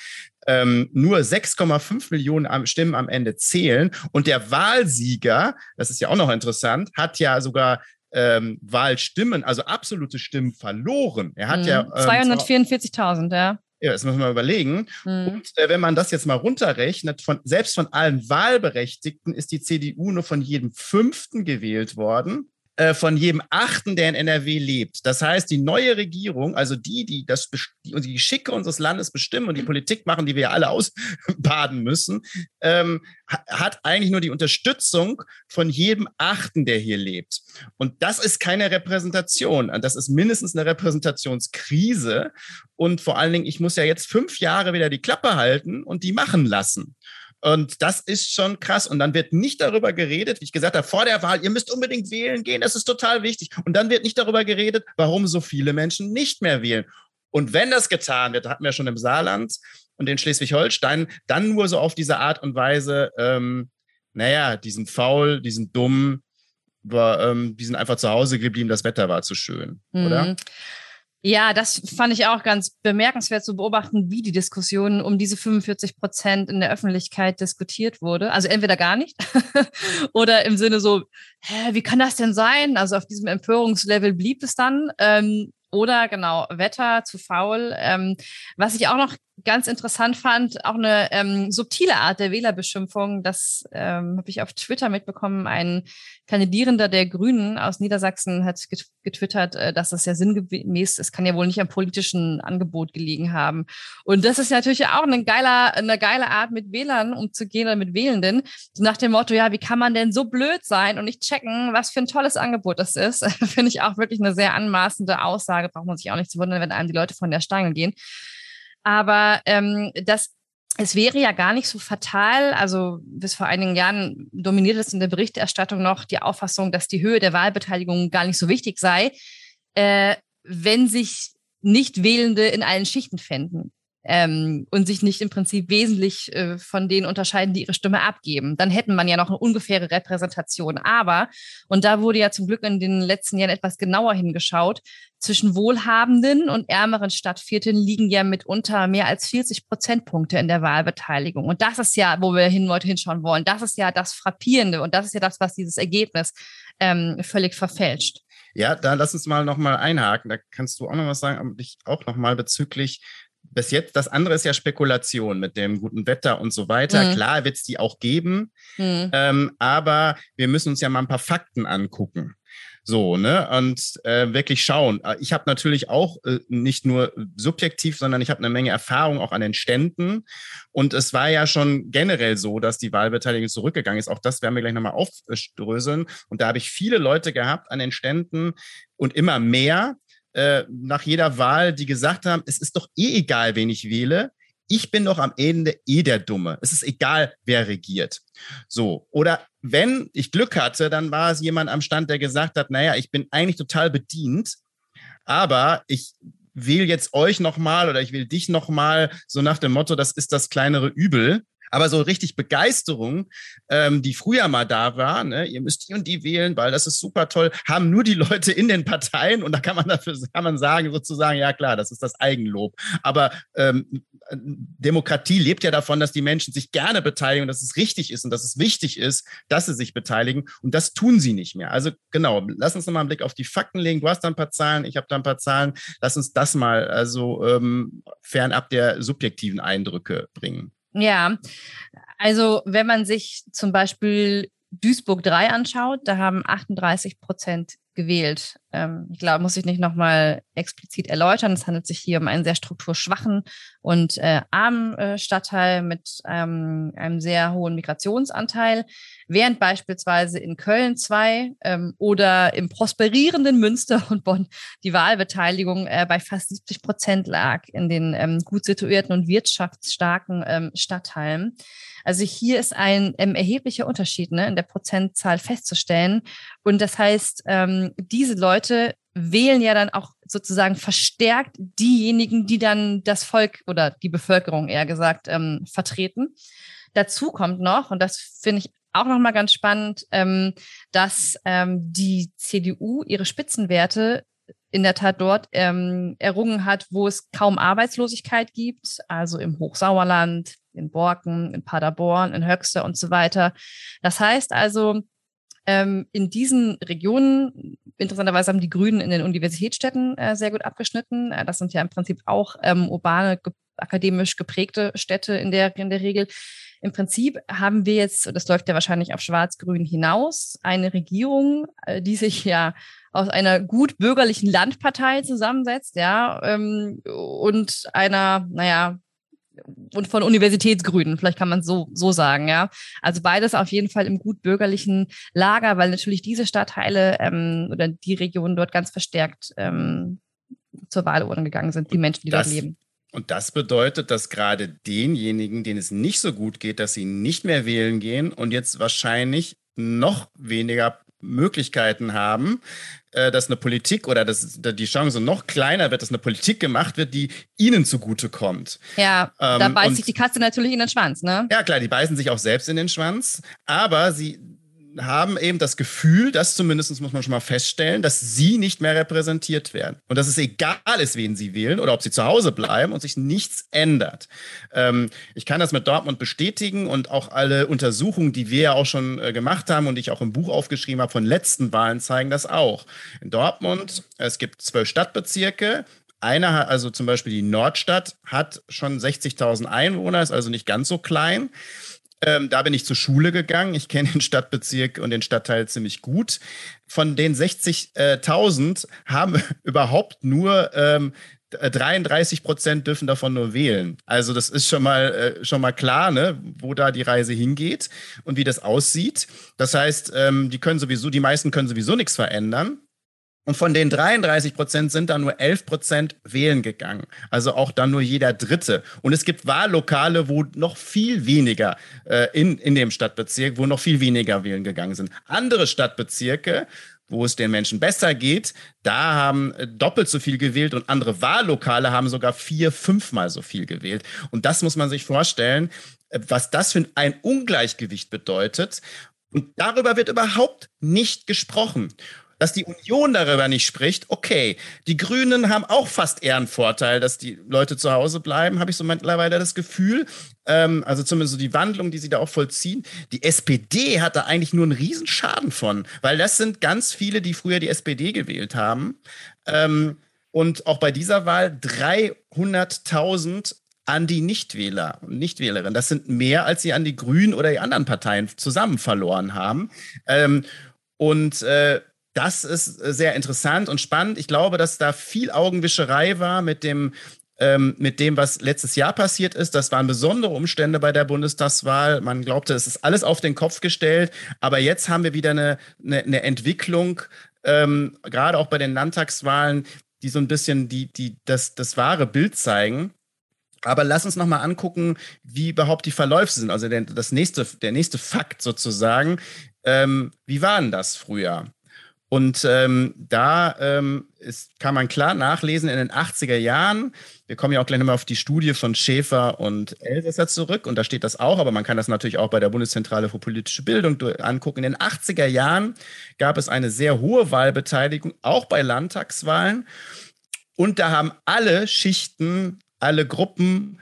ähm, nur 6,5 Millionen Stimmen am Ende zählen. Und der Wahlsieger, das ist ja auch noch interessant, hat ja sogar ähm, Wahlstimmen, also absolute Stimmen verloren. Er hat mhm. ja. Ähm, 244.000, ja. Ja, das muss man mal überlegen. Mhm. Und äh, wenn man das jetzt mal runterrechnet, von, selbst von allen Wahlberechtigten ist die CDU nur von jedem Fünften gewählt worden. Äh, von jedem Achten, der in NRW lebt. Das heißt, die neue Regierung, also die, die das die, die Geschicke unseres Landes bestimmen und die Politik machen, die wir ja alle ausbaden müssen, ähm, hat eigentlich nur die Unterstützung von jedem Achten, der hier lebt. Und das ist keine Repräsentation. Das ist mindestens eine Repräsentationskrise. Und vor allen Dingen, ich muss ja jetzt fünf Jahre wieder die Klappe halten und die machen lassen. Und das ist schon krass. Und dann wird nicht darüber geredet, wie ich gesagt habe, vor der Wahl, ihr müsst unbedingt wählen gehen, das ist total wichtig. Und dann wird nicht darüber geredet, warum so viele Menschen nicht mehr wählen. Und wenn das getan wird, hatten wir schon im Saarland und in Schleswig-Holstein, dann nur so auf diese Art und Weise, ähm, naja, die sind faul, die sind dumm, war, ähm, die sind einfach zu Hause geblieben, das Wetter war zu schön, mhm. oder? Ja, das fand ich auch ganz bemerkenswert zu beobachten, wie die Diskussion um diese 45 Prozent in der Öffentlichkeit diskutiert wurde. Also entweder gar nicht *laughs* oder im Sinne so, hä, wie kann das denn sein? Also auf diesem Empörungslevel blieb es dann. Ähm, oder genau, Wetter zu faul. Ähm, was ich auch noch ganz interessant fand, auch eine ähm, subtile Art der Wählerbeschimpfung. Das ähm, habe ich auf Twitter mitbekommen. Ein Kandidierender der Grünen aus Niedersachsen hat getwittert, äh, dass das ja sinngemäß ist, kann ja wohl nicht am politischen Angebot gelegen haben. Und das ist natürlich auch eine geile, eine geile Art, mit Wählern umzugehen oder mit Wählenden. So nach dem Motto, ja, wie kann man denn so blöd sein und nicht checken, was für ein tolles Angebot das ist? *laughs* Finde ich auch wirklich eine sehr anmaßende Aussage. Braucht man sich auch nicht zu wundern, wenn einem die Leute von der Stange gehen. Aber ähm, das es wäre ja gar nicht so fatal, also bis vor einigen Jahren dominiert es in der Berichterstattung noch die Auffassung, dass die Höhe der Wahlbeteiligung gar nicht so wichtig sei, äh, wenn sich nicht Wählende in allen Schichten fänden ähm, und sich nicht im Prinzip wesentlich äh, von denen unterscheiden, die ihre Stimme abgeben. Dann hätten man ja noch eine ungefähre Repräsentation. Aber, und da wurde ja zum Glück in den letzten Jahren etwas genauer hingeschaut, zwischen wohlhabenden und ärmeren Stadtvierteln liegen ja mitunter mehr als 40 Prozentpunkte in der Wahlbeteiligung. Und das ist ja, wo wir hin heute hinschauen wollen. Das ist ja das Frappierende und das ist ja das, was dieses Ergebnis ähm, völlig verfälscht. Ja, da lass uns mal nochmal einhaken. Da kannst du auch noch was sagen, aber dich auch nochmal bezüglich bis jetzt, das andere ist ja Spekulation mit dem guten Wetter und so weiter. Mhm. Klar wird es die auch geben, mhm. ähm, aber wir müssen uns ja mal ein paar Fakten angucken. So, ne? Und äh, wirklich schauen. Äh, ich habe natürlich auch äh, nicht nur subjektiv, sondern ich habe eine Menge Erfahrung auch an den Ständen. Und es war ja schon generell so, dass die Wahlbeteiligung zurückgegangen ist. Auch das werden wir gleich nochmal aufdröseln. Und da habe ich viele Leute gehabt an den Ständen und immer mehr, äh, nach jeder Wahl, die gesagt haben, es ist doch eh egal, wen ich wähle. Ich bin doch am Ende eh der Dumme. Es ist egal, wer regiert. So. Oder wenn ich Glück hatte, dann war es jemand am Stand, der gesagt hat, naja, ich bin eigentlich total bedient, aber ich wähle jetzt euch nochmal oder ich will dich nochmal, so nach dem Motto, das ist das kleinere Übel. Aber so richtig Begeisterung, ähm, die früher mal da war, ne, ihr müsst die und die wählen, weil das ist super toll, haben nur die Leute in den Parteien und da kann man dafür kann man sagen, sozusagen, ja klar, das ist das Eigenlob. Aber ähm, Demokratie lebt ja davon, dass die Menschen sich gerne beteiligen, dass es richtig ist und dass es wichtig ist, dass sie sich beteiligen. Und das tun sie nicht mehr. Also genau, lass uns nochmal einen Blick auf die Fakten legen. Du hast da ein paar Zahlen, ich habe da ein paar Zahlen. Lass uns das mal also ähm, fernab der subjektiven Eindrücke bringen. Ja, also wenn man sich zum Beispiel Duisburg 3 anschaut, da haben 38 Prozent gewählt. Ähm, ich glaube, muss ich nicht nochmal explizit erläutern. Es handelt sich hier um einen sehr strukturschwachen und äh, armen äh, Stadtteil mit ähm, einem sehr hohen Migrationsanteil, während beispielsweise in Köln 2 ähm, oder im prosperierenden Münster *laughs* und Bonn die Wahlbeteiligung äh, bei fast 70 Prozent lag in den ähm, gut situierten und wirtschaftsstarken ähm, Stadtteilen. Also hier ist ein erheblicher Unterschied ne, in der Prozentzahl festzustellen. Und das heißt, diese Leute wählen ja dann auch sozusagen verstärkt diejenigen, die dann das Volk oder die Bevölkerung eher gesagt ähm, vertreten. Dazu kommt noch, und das finde ich auch nochmal ganz spannend, ähm, dass ähm, die CDU ihre Spitzenwerte in der Tat dort ähm, errungen hat, wo es kaum Arbeitslosigkeit gibt, also im Hochsauerland, in Borken, in Paderborn, in Höxter und so weiter. Das heißt also, ähm, in diesen Regionen, interessanterweise haben die Grünen in den Universitätsstädten äh, sehr gut abgeschnitten. Äh, das sind ja im Prinzip auch ähm, urbane, ge akademisch geprägte Städte in der, in der Regel. im Prinzip haben wir jetzt, das läuft ja wahrscheinlich auf Schwarz-Grün hinaus, eine Regierung, äh, die sich ja aus einer gut bürgerlichen Landpartei zusammensetzt, ja, ähm, und einer, naja, und von Universitätsgrünen, vielleicht kann man es so, so sagen, ja. Also beides auf jeden Fall im gut bürgerlichen Lager, weil natürlich diese Stadtteile ähm, oder die Regionen dort ganz verstärkt ähm, zur Wahlurne gegangen sind, die Menschen, die das, dort leben. Und das bedeutet, dass gerade denjenigen, denen es nicht so gut geht, dass sie nicht mehr wählen gehen und jetzt wahrscheinlich noch weniger Möglichkeiten haben, äh, dass eine Politik oder dass die Chance noch kleiner wird, dass eine Politik gemacht wird, die ihnen zugutekommt. Ja, ähm, da beißt sich die Katze natürlich in den Schwanz, ne? Ja, klar, die beißen sich auch selbst in den Schwanz, aber sie haben eben das Gefühl, das zumindest muss man schon mal feststellen, dass sie nicht mehr repräsentiert werden. Und dass es egal ist, wen sie wählen oder ob sie zu Hause bleiben und sich nichts ändert. Ähm, ich kann das mit Dortmund bestätigen und auch alle Untersuchungen, die wir ja auch schon äh, gemacht haben und ich auch im Buch aufgeschrieben habe von letzten Wahlen, zeigen das auch. In Dortmund, es gibt zwölf Stadtbezirke, einer, also zum Beispiel die Nordstadt, hat schon 60.000 Einwohner, ist also nicht ganz so klein. Ähm, da bin ich zur Schule gegangen. Ich kenne den Stadtbezirk und den Stadtteil ziemlich gut. Von den 60.000 haben *laughs* überhaupt nur ähm, 33 Prozent dürfen davon nur wählen. Also das ist schon mal äh, schon mal klar, ne, wo da die Reise hingeht und wie das aussieht. Das heißt, ähm, die können sowieso, die meisten können sowieso nichts verändern. Und von den 33 Prozent sind dann nur 11 Prozent wählen gegangen. Also auch dann nur jeder Dritte. Und es gibt Wahllokale, wo noch viel weniger äh, in, in dem Stadtbezirk, wo noch viel weniger wählen gegangen sind. Andere Stadtbezirke, wo es den Menschen besser geht, da haben äh, doppelt so viel gewählt und andere Wahllokale haben sogar vier, fünfmal so viel gewählt. Und das muss man sich vorstellen, äh, was das für ein Ungleichgewicht bedeutet. Und darüber wird überhaupt nicht gesprochen dass die Union darüber nicht spricht, okay. Die Grünen haben auch fast eher einen Vorteil, dass die Leute zu Hause bleiben, habe ich so mittlerweile das Gefühl. Ähm, also zumindest so die Wandlung, die sie da auch vollziehen. Die SPD hat da eigentlich nur einen Riesenschaden von, weil das sind ganz viele, die früher die SPD gewählt haben. Ähm, und auch bei dieser Wahl 300.000 an die Nichtwähler und Nichtwählerinnen. Das sind mehr, als sie an die Grünen oder die anderen Parteien zusammen verloren haben. Ähm, und äh, das ist äh, sehr interessant und spannend. Ich glaube, dass da viel Augenwischerei war mit dem, ähm, mit dem, was letztes Jahr passiert ist. Das waren besondere Umstände bei der Bundestagswahl. Man glaubte, es ist alles auf den Kopf gestellt. Aber jetzt haben wir wieder eine, eine, eine Entwicklung, ähm, gerade auch bei den Landtagswahlen, die so ein bisschen die, die, das, das wahre Bild zeigen. Aber lass uns nochmal angucken, wie überhaupt die Verläufe sind. Also der, das nächste, der nächste Fakt sozusagen. Ähm, wie war denn das früher? Und ähm, da ähm, ist, kann man klar nachlesen in den 80er Jahren. Wir kommen ja auch gleich nochmal auf die Studie von Schäfer und Elsässer zurück. Und da steht das auch, aber man kann das natürlich auch bei der Bundeszentrale für politische Bildung angucken. In den 80er Jahren gab es eine sehr hohe Wahlbeteiligung, auch bei Landtagswahlen. Und da haben alle Schichten, alle Gruppen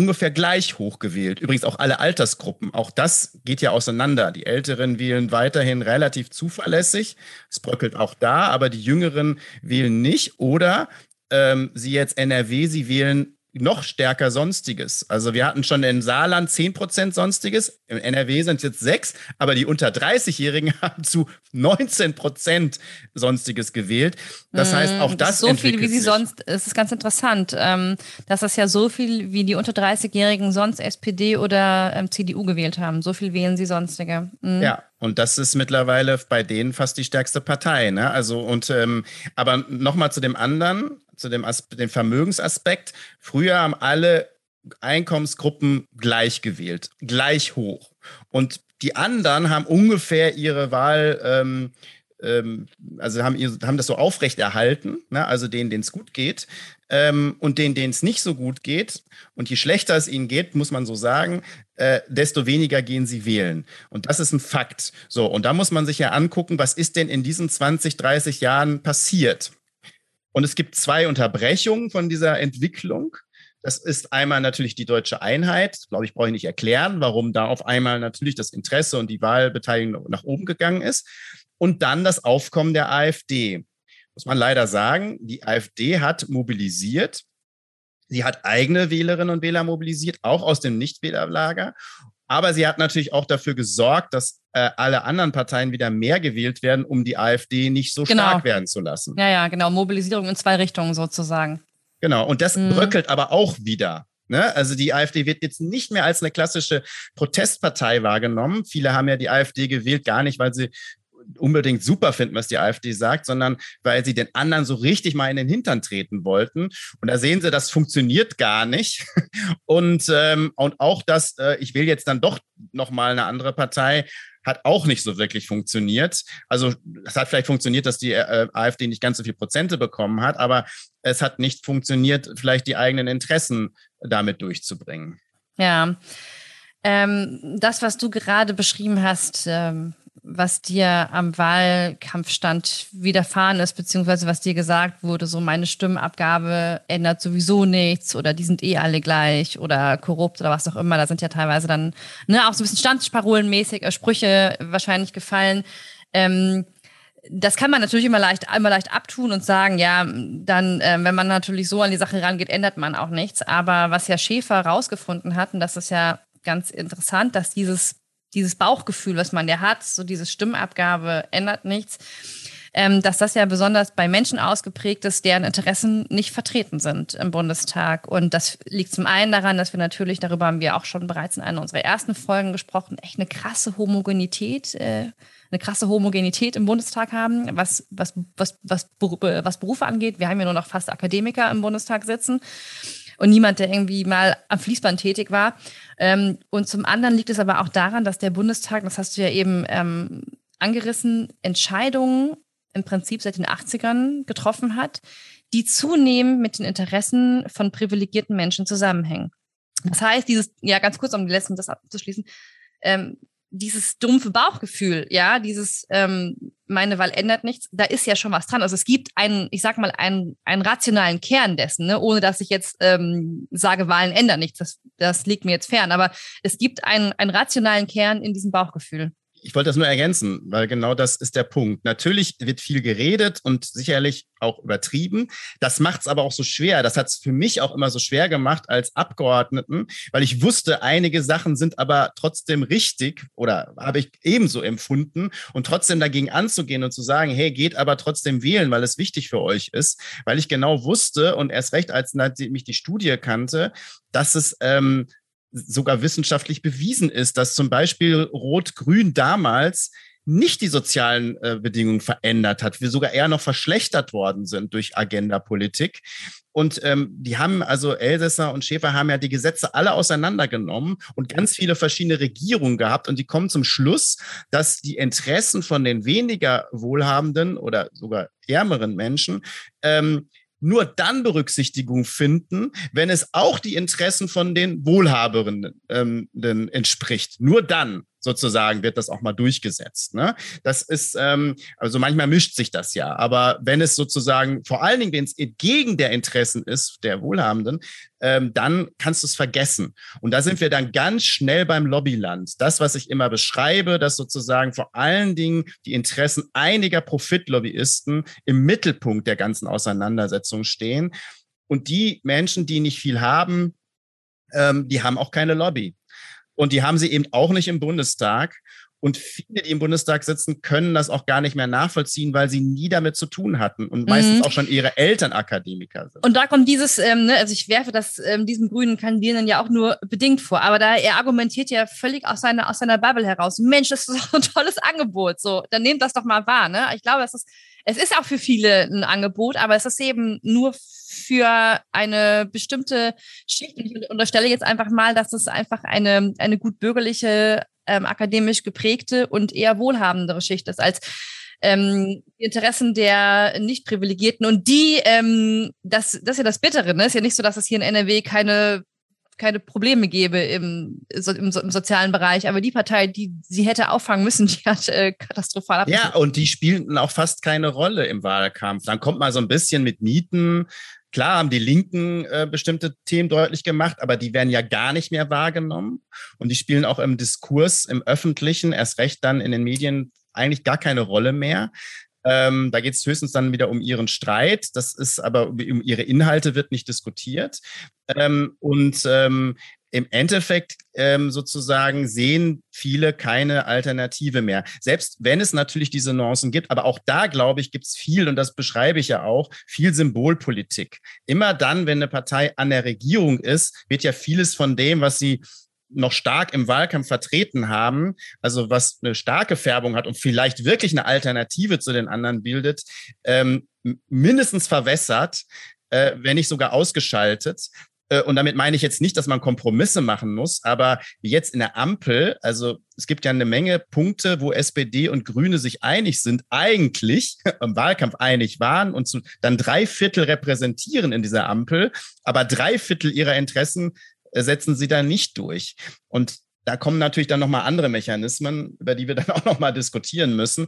ungefähr gleich hoch gewählt. Übrigens auch alle Altersgruppen. Auch das geht ja auseinander. Die Älteren wählen weiterhin relativ zuverlässig. Es bröckelt auch da, aber die Jüngeren wählen nicht. Oder ähm, sie jetzt NRW, sie wählen noch stärker Sonstiges. Also wir hatten schon in Saarland 10% Sonstiges, im NRW sind es jetzt 6, aber die unter 30-Jährigen *laughs* haben zu 19% Sonstiges gewählt. Das heißt, auch das, das so viel wie sie sich. sonst, es ist ganz interessant, ähm, dass das ja so viel wie die unter 30-Jährigen sonst SPD oder ähm, CDU gewählt haben. So viel wählen sie sonstige. Mhm. Ja, und das ist mittlerweile bei denen fast die stärkste Partei. Ne? Also und ähm, aber nochmal zu dem anderen zu dem, dem Vermögensaspekt. Früher haben alle Einkommensgruppen gleich gewählt, gleich hoch. Und die anderen haben ungefähr ihre Wahl, ähm, ähm, also haben, haben das so aufrechterhalten, ne? also denen, denen es gut geht. Ähm, und denen, denen es nicht so gut geht, und je schlechter es ihnen geht, muss man so sagen, äh, desto weniger gehen sie wählen. Und das ist ein Fakt. So, und da muss man sich ja angucken, was ist denn in diesen 20, 30 Jahren passiert? Und es gibt zwei Unterbrechungen von dieser Entwicklung. Das ist einmal natürlich die deutsche Einheit. Glaube ich, brauche ich nicht erklären, warum da auf einmal natürlich das Interesse und die Wahlbeteiligung nach oben gegangen ist. Und dann das Aufkommen der AfD. Muss man leider sagen, die AfD hat mobilisiert. Sie hat eigene Wählerinnen und Wähler mobilisiert, auch aus dem Nichtwählerlager. Aber sie hat natürlich auch dafür gesorgt, dass äh, alle anderen Parteien wieder mehr gewählt werden, um die AfD nicht so genau. stark werden zu lassen. Ja, ja, genau. Mobilisierung in zwei Richtungen sozusagen. Genau. Und das mhm. bröckelt aber auch wieder. Ne? Also die AfD wird jetzt nicht mehr als eine klassische Protestpartei wahrgenommen. Viele haben ja die AfD gewählt, gar nicht, weil sie unbedingt super finden, was die AfD sagt, sondern weil sie den anderen so richtig mal in den Hintern treten wollten. Und da sehen sie, das funktioniert gar nicht. *laughs* Und, ähm, und auch das, äh, ich will jetzt dann doch nochmal eine andere Partei, hat auch nicht so wirklich funktioniert. Also es hat vielleicht funktioniert, dass die äh, AfD nicht ganz so viel Prozente bekommen hat, aber es hat nicht funktioniert, vielleicht die eigenen Interessen damit durchzubringen. Ja. Ähm, das, was du gerade beschrieben hast, ähm, was dir am Wahlkampfstand widerfahren ist, beziehungsweise was dir gesagt wurde, so meine Stimmabgabe ändert sowieso nichts oder die sind eh alle gleich oder korrupt oder was auch immer. Da sind ja teilweise dann ne, auch so ein bisschen Standsparolenmäßig äh, Sprüche wahrscheinlich gefallen. Ähm, das kann man natürlich immer leicht, immer leicht abtun und sagen, ja, dann, äh, wenn man natürlich so an die Sache rangeht, ändert man auch nichts. Aber was ja Schäfer rausgefunden hat, und das ist ja ganz interessant, dass dieses dieses Bauchgefühl, was man ja hat, so diese Stimmabgabe ändert nichts, ähm, dass das ja besonders bei Menschen ausgeprägt ist, deren Interessen nicht vertreten sind im Bundestag. Und das liegt zum einen daran, dass wir natürlich, darüber haben wir auch schon bereits in einer unserer ersten Folgen gesprochen, echt eine krasse Homogenität, äh, eine krasse Homogenität im Bundestag haben, was, was, was, was, was Berufe angeht. Wir haben ja nur noch fast Akademiker im Bundestag sitzen und niemand, der irgendwie mal am Fließband tätig war. Ähm, und zum anderen liegt es aber auch daran, dass der Bundestag, das hast du ja eben ähm, angerissen, Entscheidungen im Prinzip seit den 80ern getroffen hat, die zunehmend mit den Interessen von privilegierten Menschen zusammenhängen. Das heißt, dieses, ja, ganz kurz, um die letzten das abzuschließen, ähm, dieses dumpfe Bauchgefühl, ja, dieses ähm, meine Wahl ändert nichts, da ist ja schon was dran. Also es gibt einen, ich sag mal, einen, einen rationalen Kern dessen, ne? ohne dass ich jetzt ähm, sage, Wahlen ändern nichts. Das, das liegt mir jetzt fern. Aber es gibt einen, einen rationalen Kern in diesem Bauchgefühl ich wollte das nur ergänzen, weil genau das ist der Punkt. Natürlich wird viel geredet und sicherlich auch übertrieben. Das macht es aber auch so schwer. Das hat es für mich auch immer so schwer gemacht als Abgeordneten, weil ich wusste, einige Sachen sind aber trotzdem richtig oder habe ich ebenso empfunden und trotzdem dagegen anzugehen und zu sagen, hey, geht aber trotzdem wählen, weil es wichtig für euch ist, weil ich genau wusste und erst recht, als ich die Studie kannte, dass es ähm, sogar wissenschaftlich bewiesen ist, dass zum Beispiel Rot-Grün damals nicht die sozialen äh, Bedingungen verändert hat, wir sogar eher noch verschlechtert worden sind durch Agenda-Politik. Und ähm, die haben, also Elsässer und Schäfer haben ja die Gesetze alle auseinandergenommen und ganz viele verschiedene Regierungen gehabt. Und die kommen zum Schluss, dass die Interessen von den weniger wohlhabenden oder sogar ärmeren Menschen ähm, nur dann Berücksichtigung finden, wenn es auch die Interessen von den Wohlhabenden ähm, entspricht. Nur dann sozusagen wird das auch mal durchgesetzt. Ne? Das ist, ähm, also manchmal mischt sich das ja, aber wenn es sozusagen, vor allen Dingen, wenn es gegen der Interessen ist, der Wohlhabenden, ähm, dann kannst du es vergessen. Und da sind wir dann ganz schnell beim Lobbyland. Das, was ich immer beschreibe, dass sozusagen vor allen Dingen die Interessen einiger Profitlobbyisten im Mittelpunkt der ganzen Auseinandersetzung stehen. Und die Menschen, die nicht viel haben, ähm, die haben auch keine Lobby. Und die haben sie eben auch nicht im Bundestag. Und viele, die im Bundestag sitzen, können das auch gar nicht mehr nachvollziehen, weil sie nie damit zu tun hatten und meistens mhm. auch schon ihre Eltern Akademiker sind. Und da kommt dieses, ähm, ne, also ich werfe das ähm, diesem grünen Kandidierenden ja auch nur bedingt vor, aber da er argumentiert ja völlig aus seiner, aus seiner Bubble heraus. Mensch, das ist doch ein tolles Angebot. So, dann nehmt das doch mal wahr. Ne? Ich glaube, es ist, es ist auch für viele ein Angebot, aber es ist eben nur für eine bestimmte Schicht. Ich unterstelle jetzt einfach mal, dass es einfach eine, eine gut bürgerliche, ähm, akademisch geprägte und eher wohlhabendere Schicht ist als ähm, die Interessen der Nicht-Privilegierten. Und die, ähm, das, das ist ja das Bittere, ne? Ist ja nicht so, dass es hier in NRW keine keine Probleme gäbe im, so, im, im, sozialen Bereich. Aber die Partei, die sie hätte auffangen müssen, *laughs* die hat äh, katastrophal Ja, und die spielten auch fast keine Rolle im Wahlkampf. Dann kommt mal so ein bisschen mit Mieten. Klar haben die Linken äh, bestimmte Themen deutlich gemacht, aber die werden ja gar nicht mehr wahrgenommen. Und die spielen auch im Diskurs, im Öffentlichen, erst recht dann in den Medien eigentlich gar keine Rolle mehr. Ähm, da geht es höchstens dann wieder um ihren Streit. Das ist aber um ihre Inhalte wird nicht diskutiert. Ähm, und ähm, im Endeffekt ähm, sozusagen sehen viele keine Alternative mehr. Selbst wenn es natürlich diese Nuancen gibt, aber auch da, glaube ich, gibt es viel, und das beschreibe ich ja auch, viel Symbolpolitik. Immer dann, wenn eine Partei an der Regierung ist, wird ja vieles von dem, was sie noch stark im Wahlkampf vertreten haben, also was eine starke Färbung hat und vielleicht wirklich eine Alternative zu den anderen bildet, ähm, mindestens verwässert, äh, wenn nicht sogar ausgeschaltet. Äh, und damit meine ich jetzt nicht, dass man Kompromisse machen muss, aber wie jetzt in der Ampel, also es gibt ja eine Menge Punkte, wo SPD und Grüne sich einig sind, eigentlich *laughs* im Wahlkampf einig waren und zu, dann drei Viertel repräsentieren in dieser Ampel, aber drei Viertel ihrer Interessen äh, setzen sie da nicht durch. Und da kommen natürlich dann nochmal andere Mechanismen, über die wir dann *laughs* auch nochmal diskutieren müssen.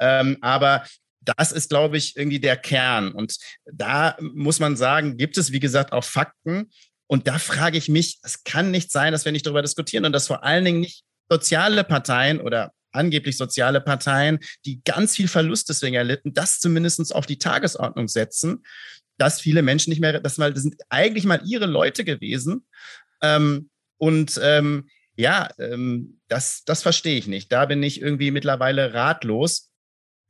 Ähm, aber das ist, glaube ich, irgendwie der Kern. Und da muss man sagen, gibt es, wie gesagt, auch Fakten. Und da frage ich mich, es kann nicht sein, dass wir nicht darüber diskutieren und dass vor allen Dingen nicht soziale Parteien oder angeblich soziale Parteien, die ganz viel Verlust deswegen erlitten, das zumindest auf die Tagesordnung setzen, dass viele Menschen nicht mehr, das, mal, das sind eigentlich mal ihre Leute gewesen. Ähm, und ähm, ja, ähm, das, das verstehe ich nicht. Da bin ich irgendwie mittlerweile ratlos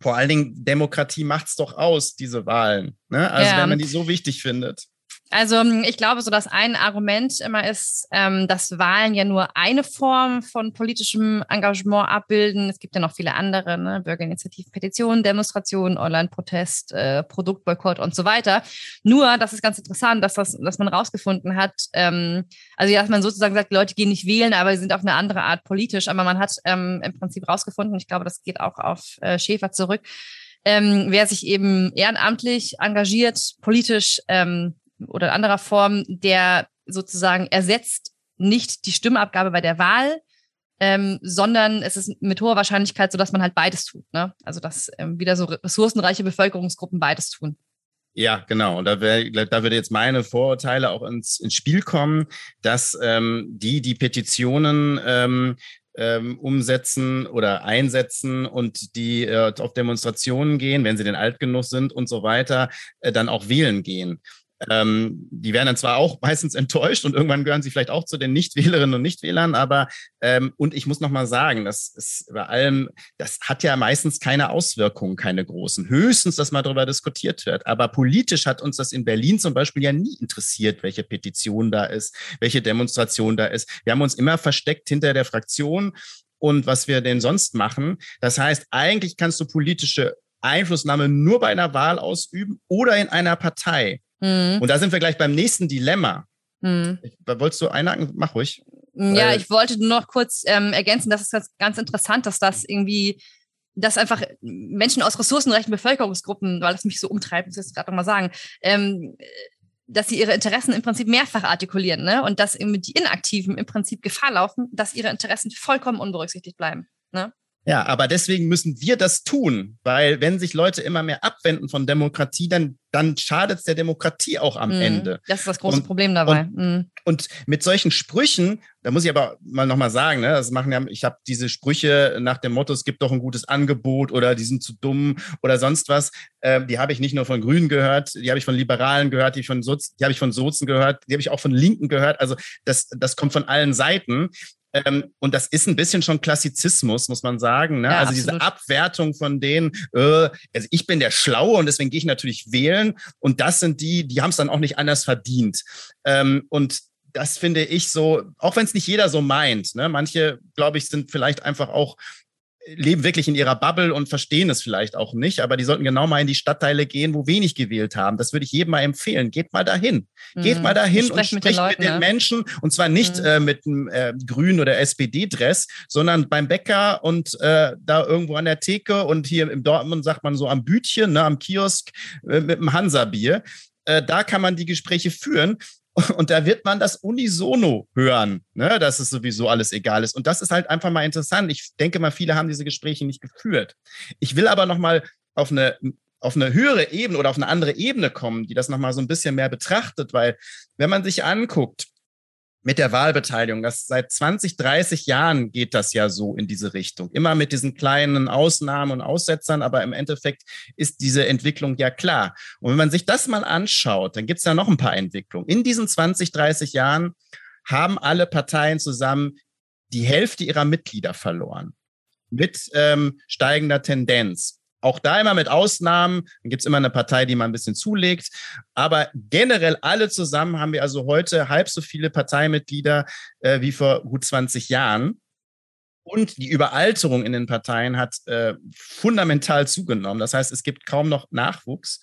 vor allen Dingen Demokratie macht es doch aus, diese Wahlen. Ne? Also ja. wenn man die so wichtig findet. Also ähm, ich glaube, so dass ein Argument immer ist, ähm, dass Wahlen ja nur eine Form von politischem Engagement abbilden. Es gibt ja noch viele andere, ne? Bürgerinitiativen, Petitionen, Demonstrationen, Online-Protest, äh, Produktboykott und so weiter. Nur, das ist ganz interessant, dass, das, dass man rausgefunden hat, ähm, also dass man sozusagen sagt, die Leute gehen nicht wählen, aber sie sind auf eine andere Art politisch. Aber man hat ähm, im Prinzip rausgefunden, ich glaube, das geht auch auf äh, Schäfer zurück, ähm, wer sich eben ehrenamtlich engagiert, politisch, ähm, oder in anderer Form, der sozusagen ersetzt nicht die Stimmabgabe bei der Wahl, ähm, sondern es ist mit hoher Wahrscheinlichkeit so, dass man halt beides tut. Ne? Also dass ähm, wieder so ressourcenreiche Bevölkerungsgruppen beides tun. Ja, genau. Und da, wär, da würde jetzt meine Vorurteile auch ins, ins Spiel kommen, dass ähm, die, die Petitionen ähm, ähm, umsetzen oder einsetzen und die äh, auf Demonstrationen gehen, wenn sie denn alt genug sind und so weiter, äh, dann auch wählen gehen. Ähm, die werden dann zwar auch *laughs* meistens enttäuscht und irgendwann gehören sie vielleicht auch zu den Nichtwählerinnen und Nichtwählern, aber ähm, und ich muss nochmal sagen, das ist bei allem, das hat ja meistens keine Auswirkungen, keine großen. Höchstens, dass mal darüber diskutiert wird. Aber politisch hat uns das in Berlin zum Beispiel ja nie interessiert, welche Petition da ist, welche Demonstration da ist. Wir haben uns immer versteckt hinter der Fraktion und was wir denn sonst machen. Das heißt, eigentlich kannst du politische Einflussnahme nur bei einer Wahl ausüben oder in einer Partei. Mhm. Und da sind wir gleich beim nächsten Dilemma. Mhm. Wolltest du einhaken? Mach ruhig. Ja, ich wollte nur noch kurz ähm, ergänzen, das ist ganz, ganz interessant, dass das irgendwie, dass einfach Menschen aus ressourcenreichen Bevölkerungsgruppen, weil es mich so umtreibt, muss ich jetzt gerade nochmal sagen, ähm, dass sie ihre Interessen im Prinzip mehrfach artikulieren, ne? Und dass eben die Inaktiven im Prinzip Gefahr laufen, dass ihre Interessen vollkommen unberücksichtigt bleiben. Ne? Ja, aber deswegen müssen wir das tun, weil wenn sich Leute immer mehr abwenden von Demokratie, dann, dann schadet es der Demokratie auch am mm, Ende. Das ist das große und, Problem dabei. Und, mm. und, mit solchen Sprüchen, da muss ich aber mal nochmal sagen, ne, das machen ja, ich habe diese Sprüche nach dem Motto, es gibt doch ein gutes Angebot oder die sind zu dumm oder sonst was, äh, die habe ich nicht nur von Grünen gehört, die habe ich von Liberalen gehört, die, von Soz, die habe ich von Sozen gehört, die habe ich auch von Linken gehört. Also das, das kommt von allen Seiten. Ähm, und das ist ein bisschen schon Klassizismus, muss man sagen. Ne? Ja, also absolut. diese Abwertung von denen, äh, also ich bin der Schlaue und deswegen gehe ich natürlich wählen. Und das sind die, die haben es dann auch nicht anders verdient. Ähm, und das finde ich so, auch wenn es nicht jeder so meint. Ne? Manche, glaube ich, sind vielleicht einfach auch leben wirklich in ihrer Bubble und verstehen es vielleicht auch nicht, aber die sollten genau mal in die Stadtteile gehen, wo wenig gewählt haben. Das würde ich jedem mal empfehlen. Geht mal dahin. Mhm. Geht mal dahin und sprecht mit den, Leuten, mit den Menschen und zwar nicht mhm. äh, mit einem äh, grünen oder SPD-Dress, sondern beim Bäcker und äh, da irgendwo an der Theke und hier im Dortmund sagt man so am Bütchen, ne, am Kiosk äh, mit dem Hansa-Bier. Äh, da kann man die Gespräche führen. Und da wird man das unisono hören, ne, dass es sowieso alles egal ist. Und das ist halt einfach mal interessant. Ich denke mal, viele haben diese Gespräche nicht geführt. Ich will aber noch mal auf eine auf eine höhere Ebene oder auf eine andere Ebene kommen, die das noch mal so ein bisschen mehr betrachtet, weil wenn man sich anguckt, mit der Wahlbeteiligung. Das seit 20, 30 Jahren geht das ja so in diese Richtung. Immer mit diesen kleinen Ausnahmen und Aussetzern, aber im Endeffekt ist diese Entwicklung ja klar. Und wenn man sich das mal anschaut, dann gibt es ja noch ein paar Entwicklungen. In diesen 20, 30 Jahren haben alle Parteien zusammen die Hälfte ihrer Mitglieder verloren. Mit ähm, steigender Tendenz. Auch da immer mit Ausnahmen. Dann gibt es immer eine Partei, die mal ein bisschen zulegt. Aber generell alle zusammen haben wir also heute halb so viele Parteimitglieder äh, wie vor gut 20 Jahren. Und die Überalterung in den Parteien hat äh, fundamental zugenommen. Das heißt, es gibt kaum noch Nachwuchs.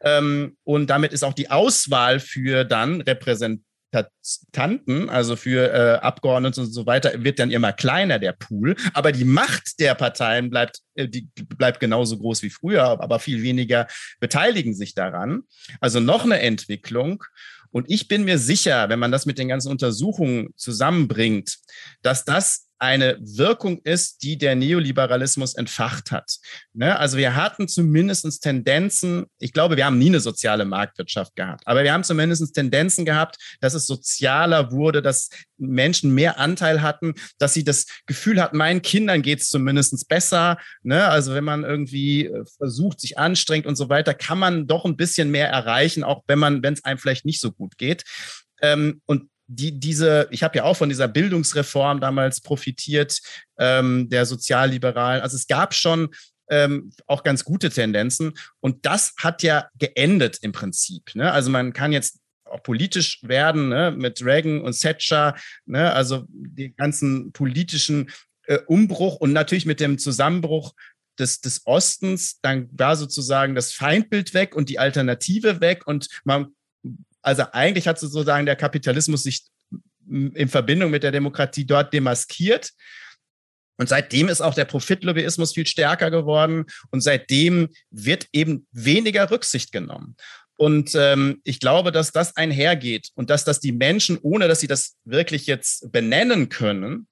Ähm, und damit ist auch die Auswahl für dann Repräsentanten Repräsentanten, also für äh, Abgeordnete und so weiter, wird dann immer kleiner, der Pool. Aber die Macht der Parteien bleibt, äh, die bleibt genauso groß wie früher, aber viel weniger beteiligen sich daran. Also noch eine Entwicklung. Und ich bin mir sicher, wenn man das mit den ganzen Untersuchungen zusammenbringt, dass das eine Wirkung ist, die der Neoliberalismus entfacht hat. Ne? Also wir hatten zumindest Tendenzen, ich glaube, wir haben nie eine soziale Marktwirtschaft gehabt, aber wir haben zumindest Tendenzen gehabt, dass es sozialer wurde, dass Menschen mehr Anteil hatten, dass sie das Gefühl hatten, meinen Kindern geht es zumindest besser. Ne? Also wenn man irgendwie äh, versucht, sich anstrengt und so weiter, kann man doch ein bisschen mehr erreichen, auch wenn man, wenn es einem vielleicht nicht so gut geht. Ähm, und die, diese, ich habe ja auch von dieser Bildungsreform damals profitiert, ähm, der Sozialliberalen. Also es gab schon ähm, auch ganz gute Tendenzen. Und das hat ja geendet im Prinzip. Ne? Also man kann jetzt auch politisch werden ne? mit Reagan und Thatcher, ne? also den ganzen politischen äh, Umbruch und natürlich mit dem Zusammenbruch des, des Ostens, dann war sozusagen das Feindbild weg und die Alternative weg und man also eigentlich hat sozusagen der Kapitalismus sich in Verbindung mit der Demokratie dort demaskiert. Und seitdem ist auch der Profitlobbyismus viel stärker geworden und seitdem wird eben weniger Rücksicht genommen. Und ähm, ich glaube, dass das einhergeht und dass das die Menschen, ohne dass sie das wirklich jetzt benennen können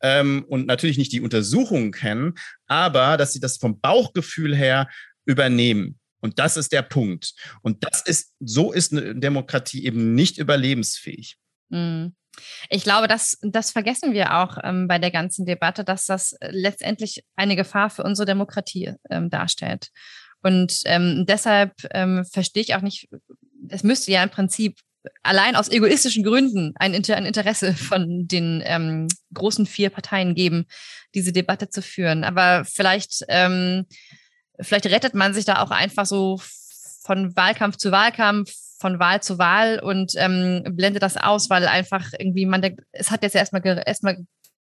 ähm, und natürlich nicht die Untersuchungen kennen, aber dass sie das vom Bauchgefühl her übernehmen. Und das ist der Punkt. Und das ist, so ist eine Demokratie eben nicht überlebensfähig. Mhm. Ich glaube, das, das vergessen wir auch ähm, bei der ganzen Debatte, dass das letztendlich eine Gefahr für unsere Demokratie ähm, darstellt. Und ähm, deshalb ähm, verstehe ich auch nicht, es müsste ja im Prinzip allein aus egoistischen Gründen ein, Inter ein Interesse von den ähm, großen vier Parteien geben, diese Debatte zu führen. Aber vielleicht ähm, vielleicht rettet man sich da auch einfach so von Wahlkampf zu Wahlkampf, von Wahl zu Wahl und ähm, blendet das aus, weil einfach irgendwie man denkt, es hat jetzt erstmal erstmal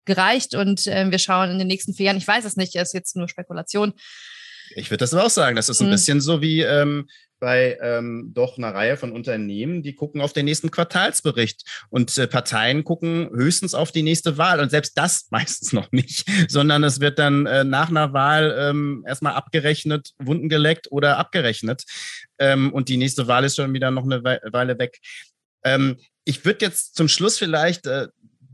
gereicht und äh, wir schauen in den nächsten vier Jahren. Ich weiß es nicht, es ist jetzt nur Spekulation. Ich würde das aber auch sagen. Das ist ein mhm. bisschen so wie ähm, bei ähm, doch einer Reihe von Unternehmen, die gucken auf den nächsten Quartalsbericht und äh, Parteien gucken höchstens auf die nächste Wahl und selbst das *laughs* meistens noch nicht, sondern es wird dann äh, nach einer Wahl ähm, erstmal abgerechnet, Wunden geleckt oder abgerechnet ähm, und die nächste Wahl ist schon wieder noch eine Weile weg. Ähm, ich würde jetzt zum Schluss vielleicht äh,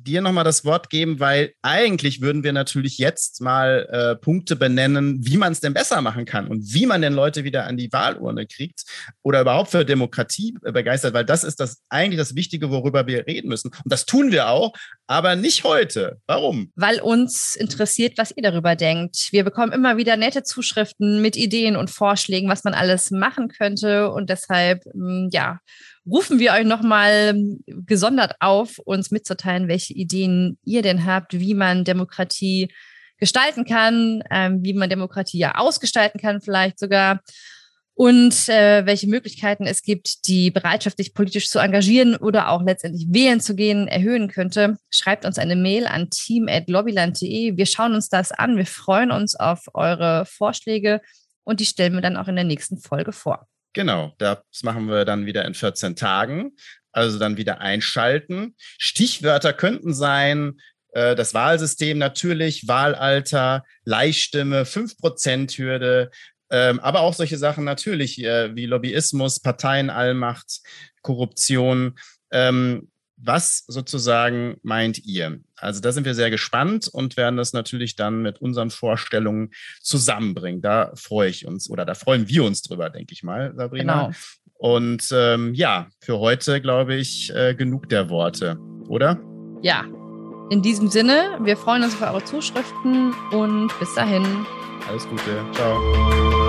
dir nochmal das Wort geben, weil eigentlich würden wir natürlich jetzt mal äh, Punkte benennen, wie man es denn besser machen kann und wie man denn Leute wieder an die Wahlurne kriegt oder überhaupt für Demokratie begeistert, weil das ist das eigentlich das Wichtige, worüber wir reden müssen. Und das tun wir auch, aber nicht heute. Warum? Weil uns interessiert, was ihr darüber denkt. Wir bekommen immer wieder nette Zuschriften mit Ideen und Vorschlägen, was man alles machen könnte und deshalb, mm, ja, rufen wir euch nochmal gesondert auf, uns mitzuteilen, welche Ideen ihr denn habt, wie man Demokratie gestalten kann, ähm, wie man Demokratie ja ausgestalten kann, vielleicht sogar. Und äh, welche Möglichkeiten es gibt, die Bereitschaft, sich politisch zu engagieren oder auch letztendlich wählen zu gehen, erhöhen könnte. Schreibt uns eine Mail an team.lobbyland.de. Wir schauen uns das an. Wir freuen uns auf eure Vorschläge und die stellen wir dann auch in der nächsten Folge vor. Genau, das machen wir dann wieder in 14 Tagen. Also dann wieder einschalten. Stichwörter könnten sein, äh, das Wahlsystem natürlich, Wahlalter, Leihstimme, 5%-Hürde, ähm, aber auch solche Sachen natürlich äh, wie Lobbyismus, Parteienallmacht, Korruption. Ähm, was sozusagen meint ihr? Also da sind wir sehr gespannt und werden das natürlich dann mit unseren Vorstellungen zusammenbringen. Da freue ich uns oder da freuen wir uns drüber, denke ich mal, Sabrina. Genau. Und ähm, ja, für heute glaube ich äh, genug der Worte, oder? Ja. In diesem Sinne, wir freuen uns auf eure Zuschriften und bis dahin. Alles Gute. Ciao.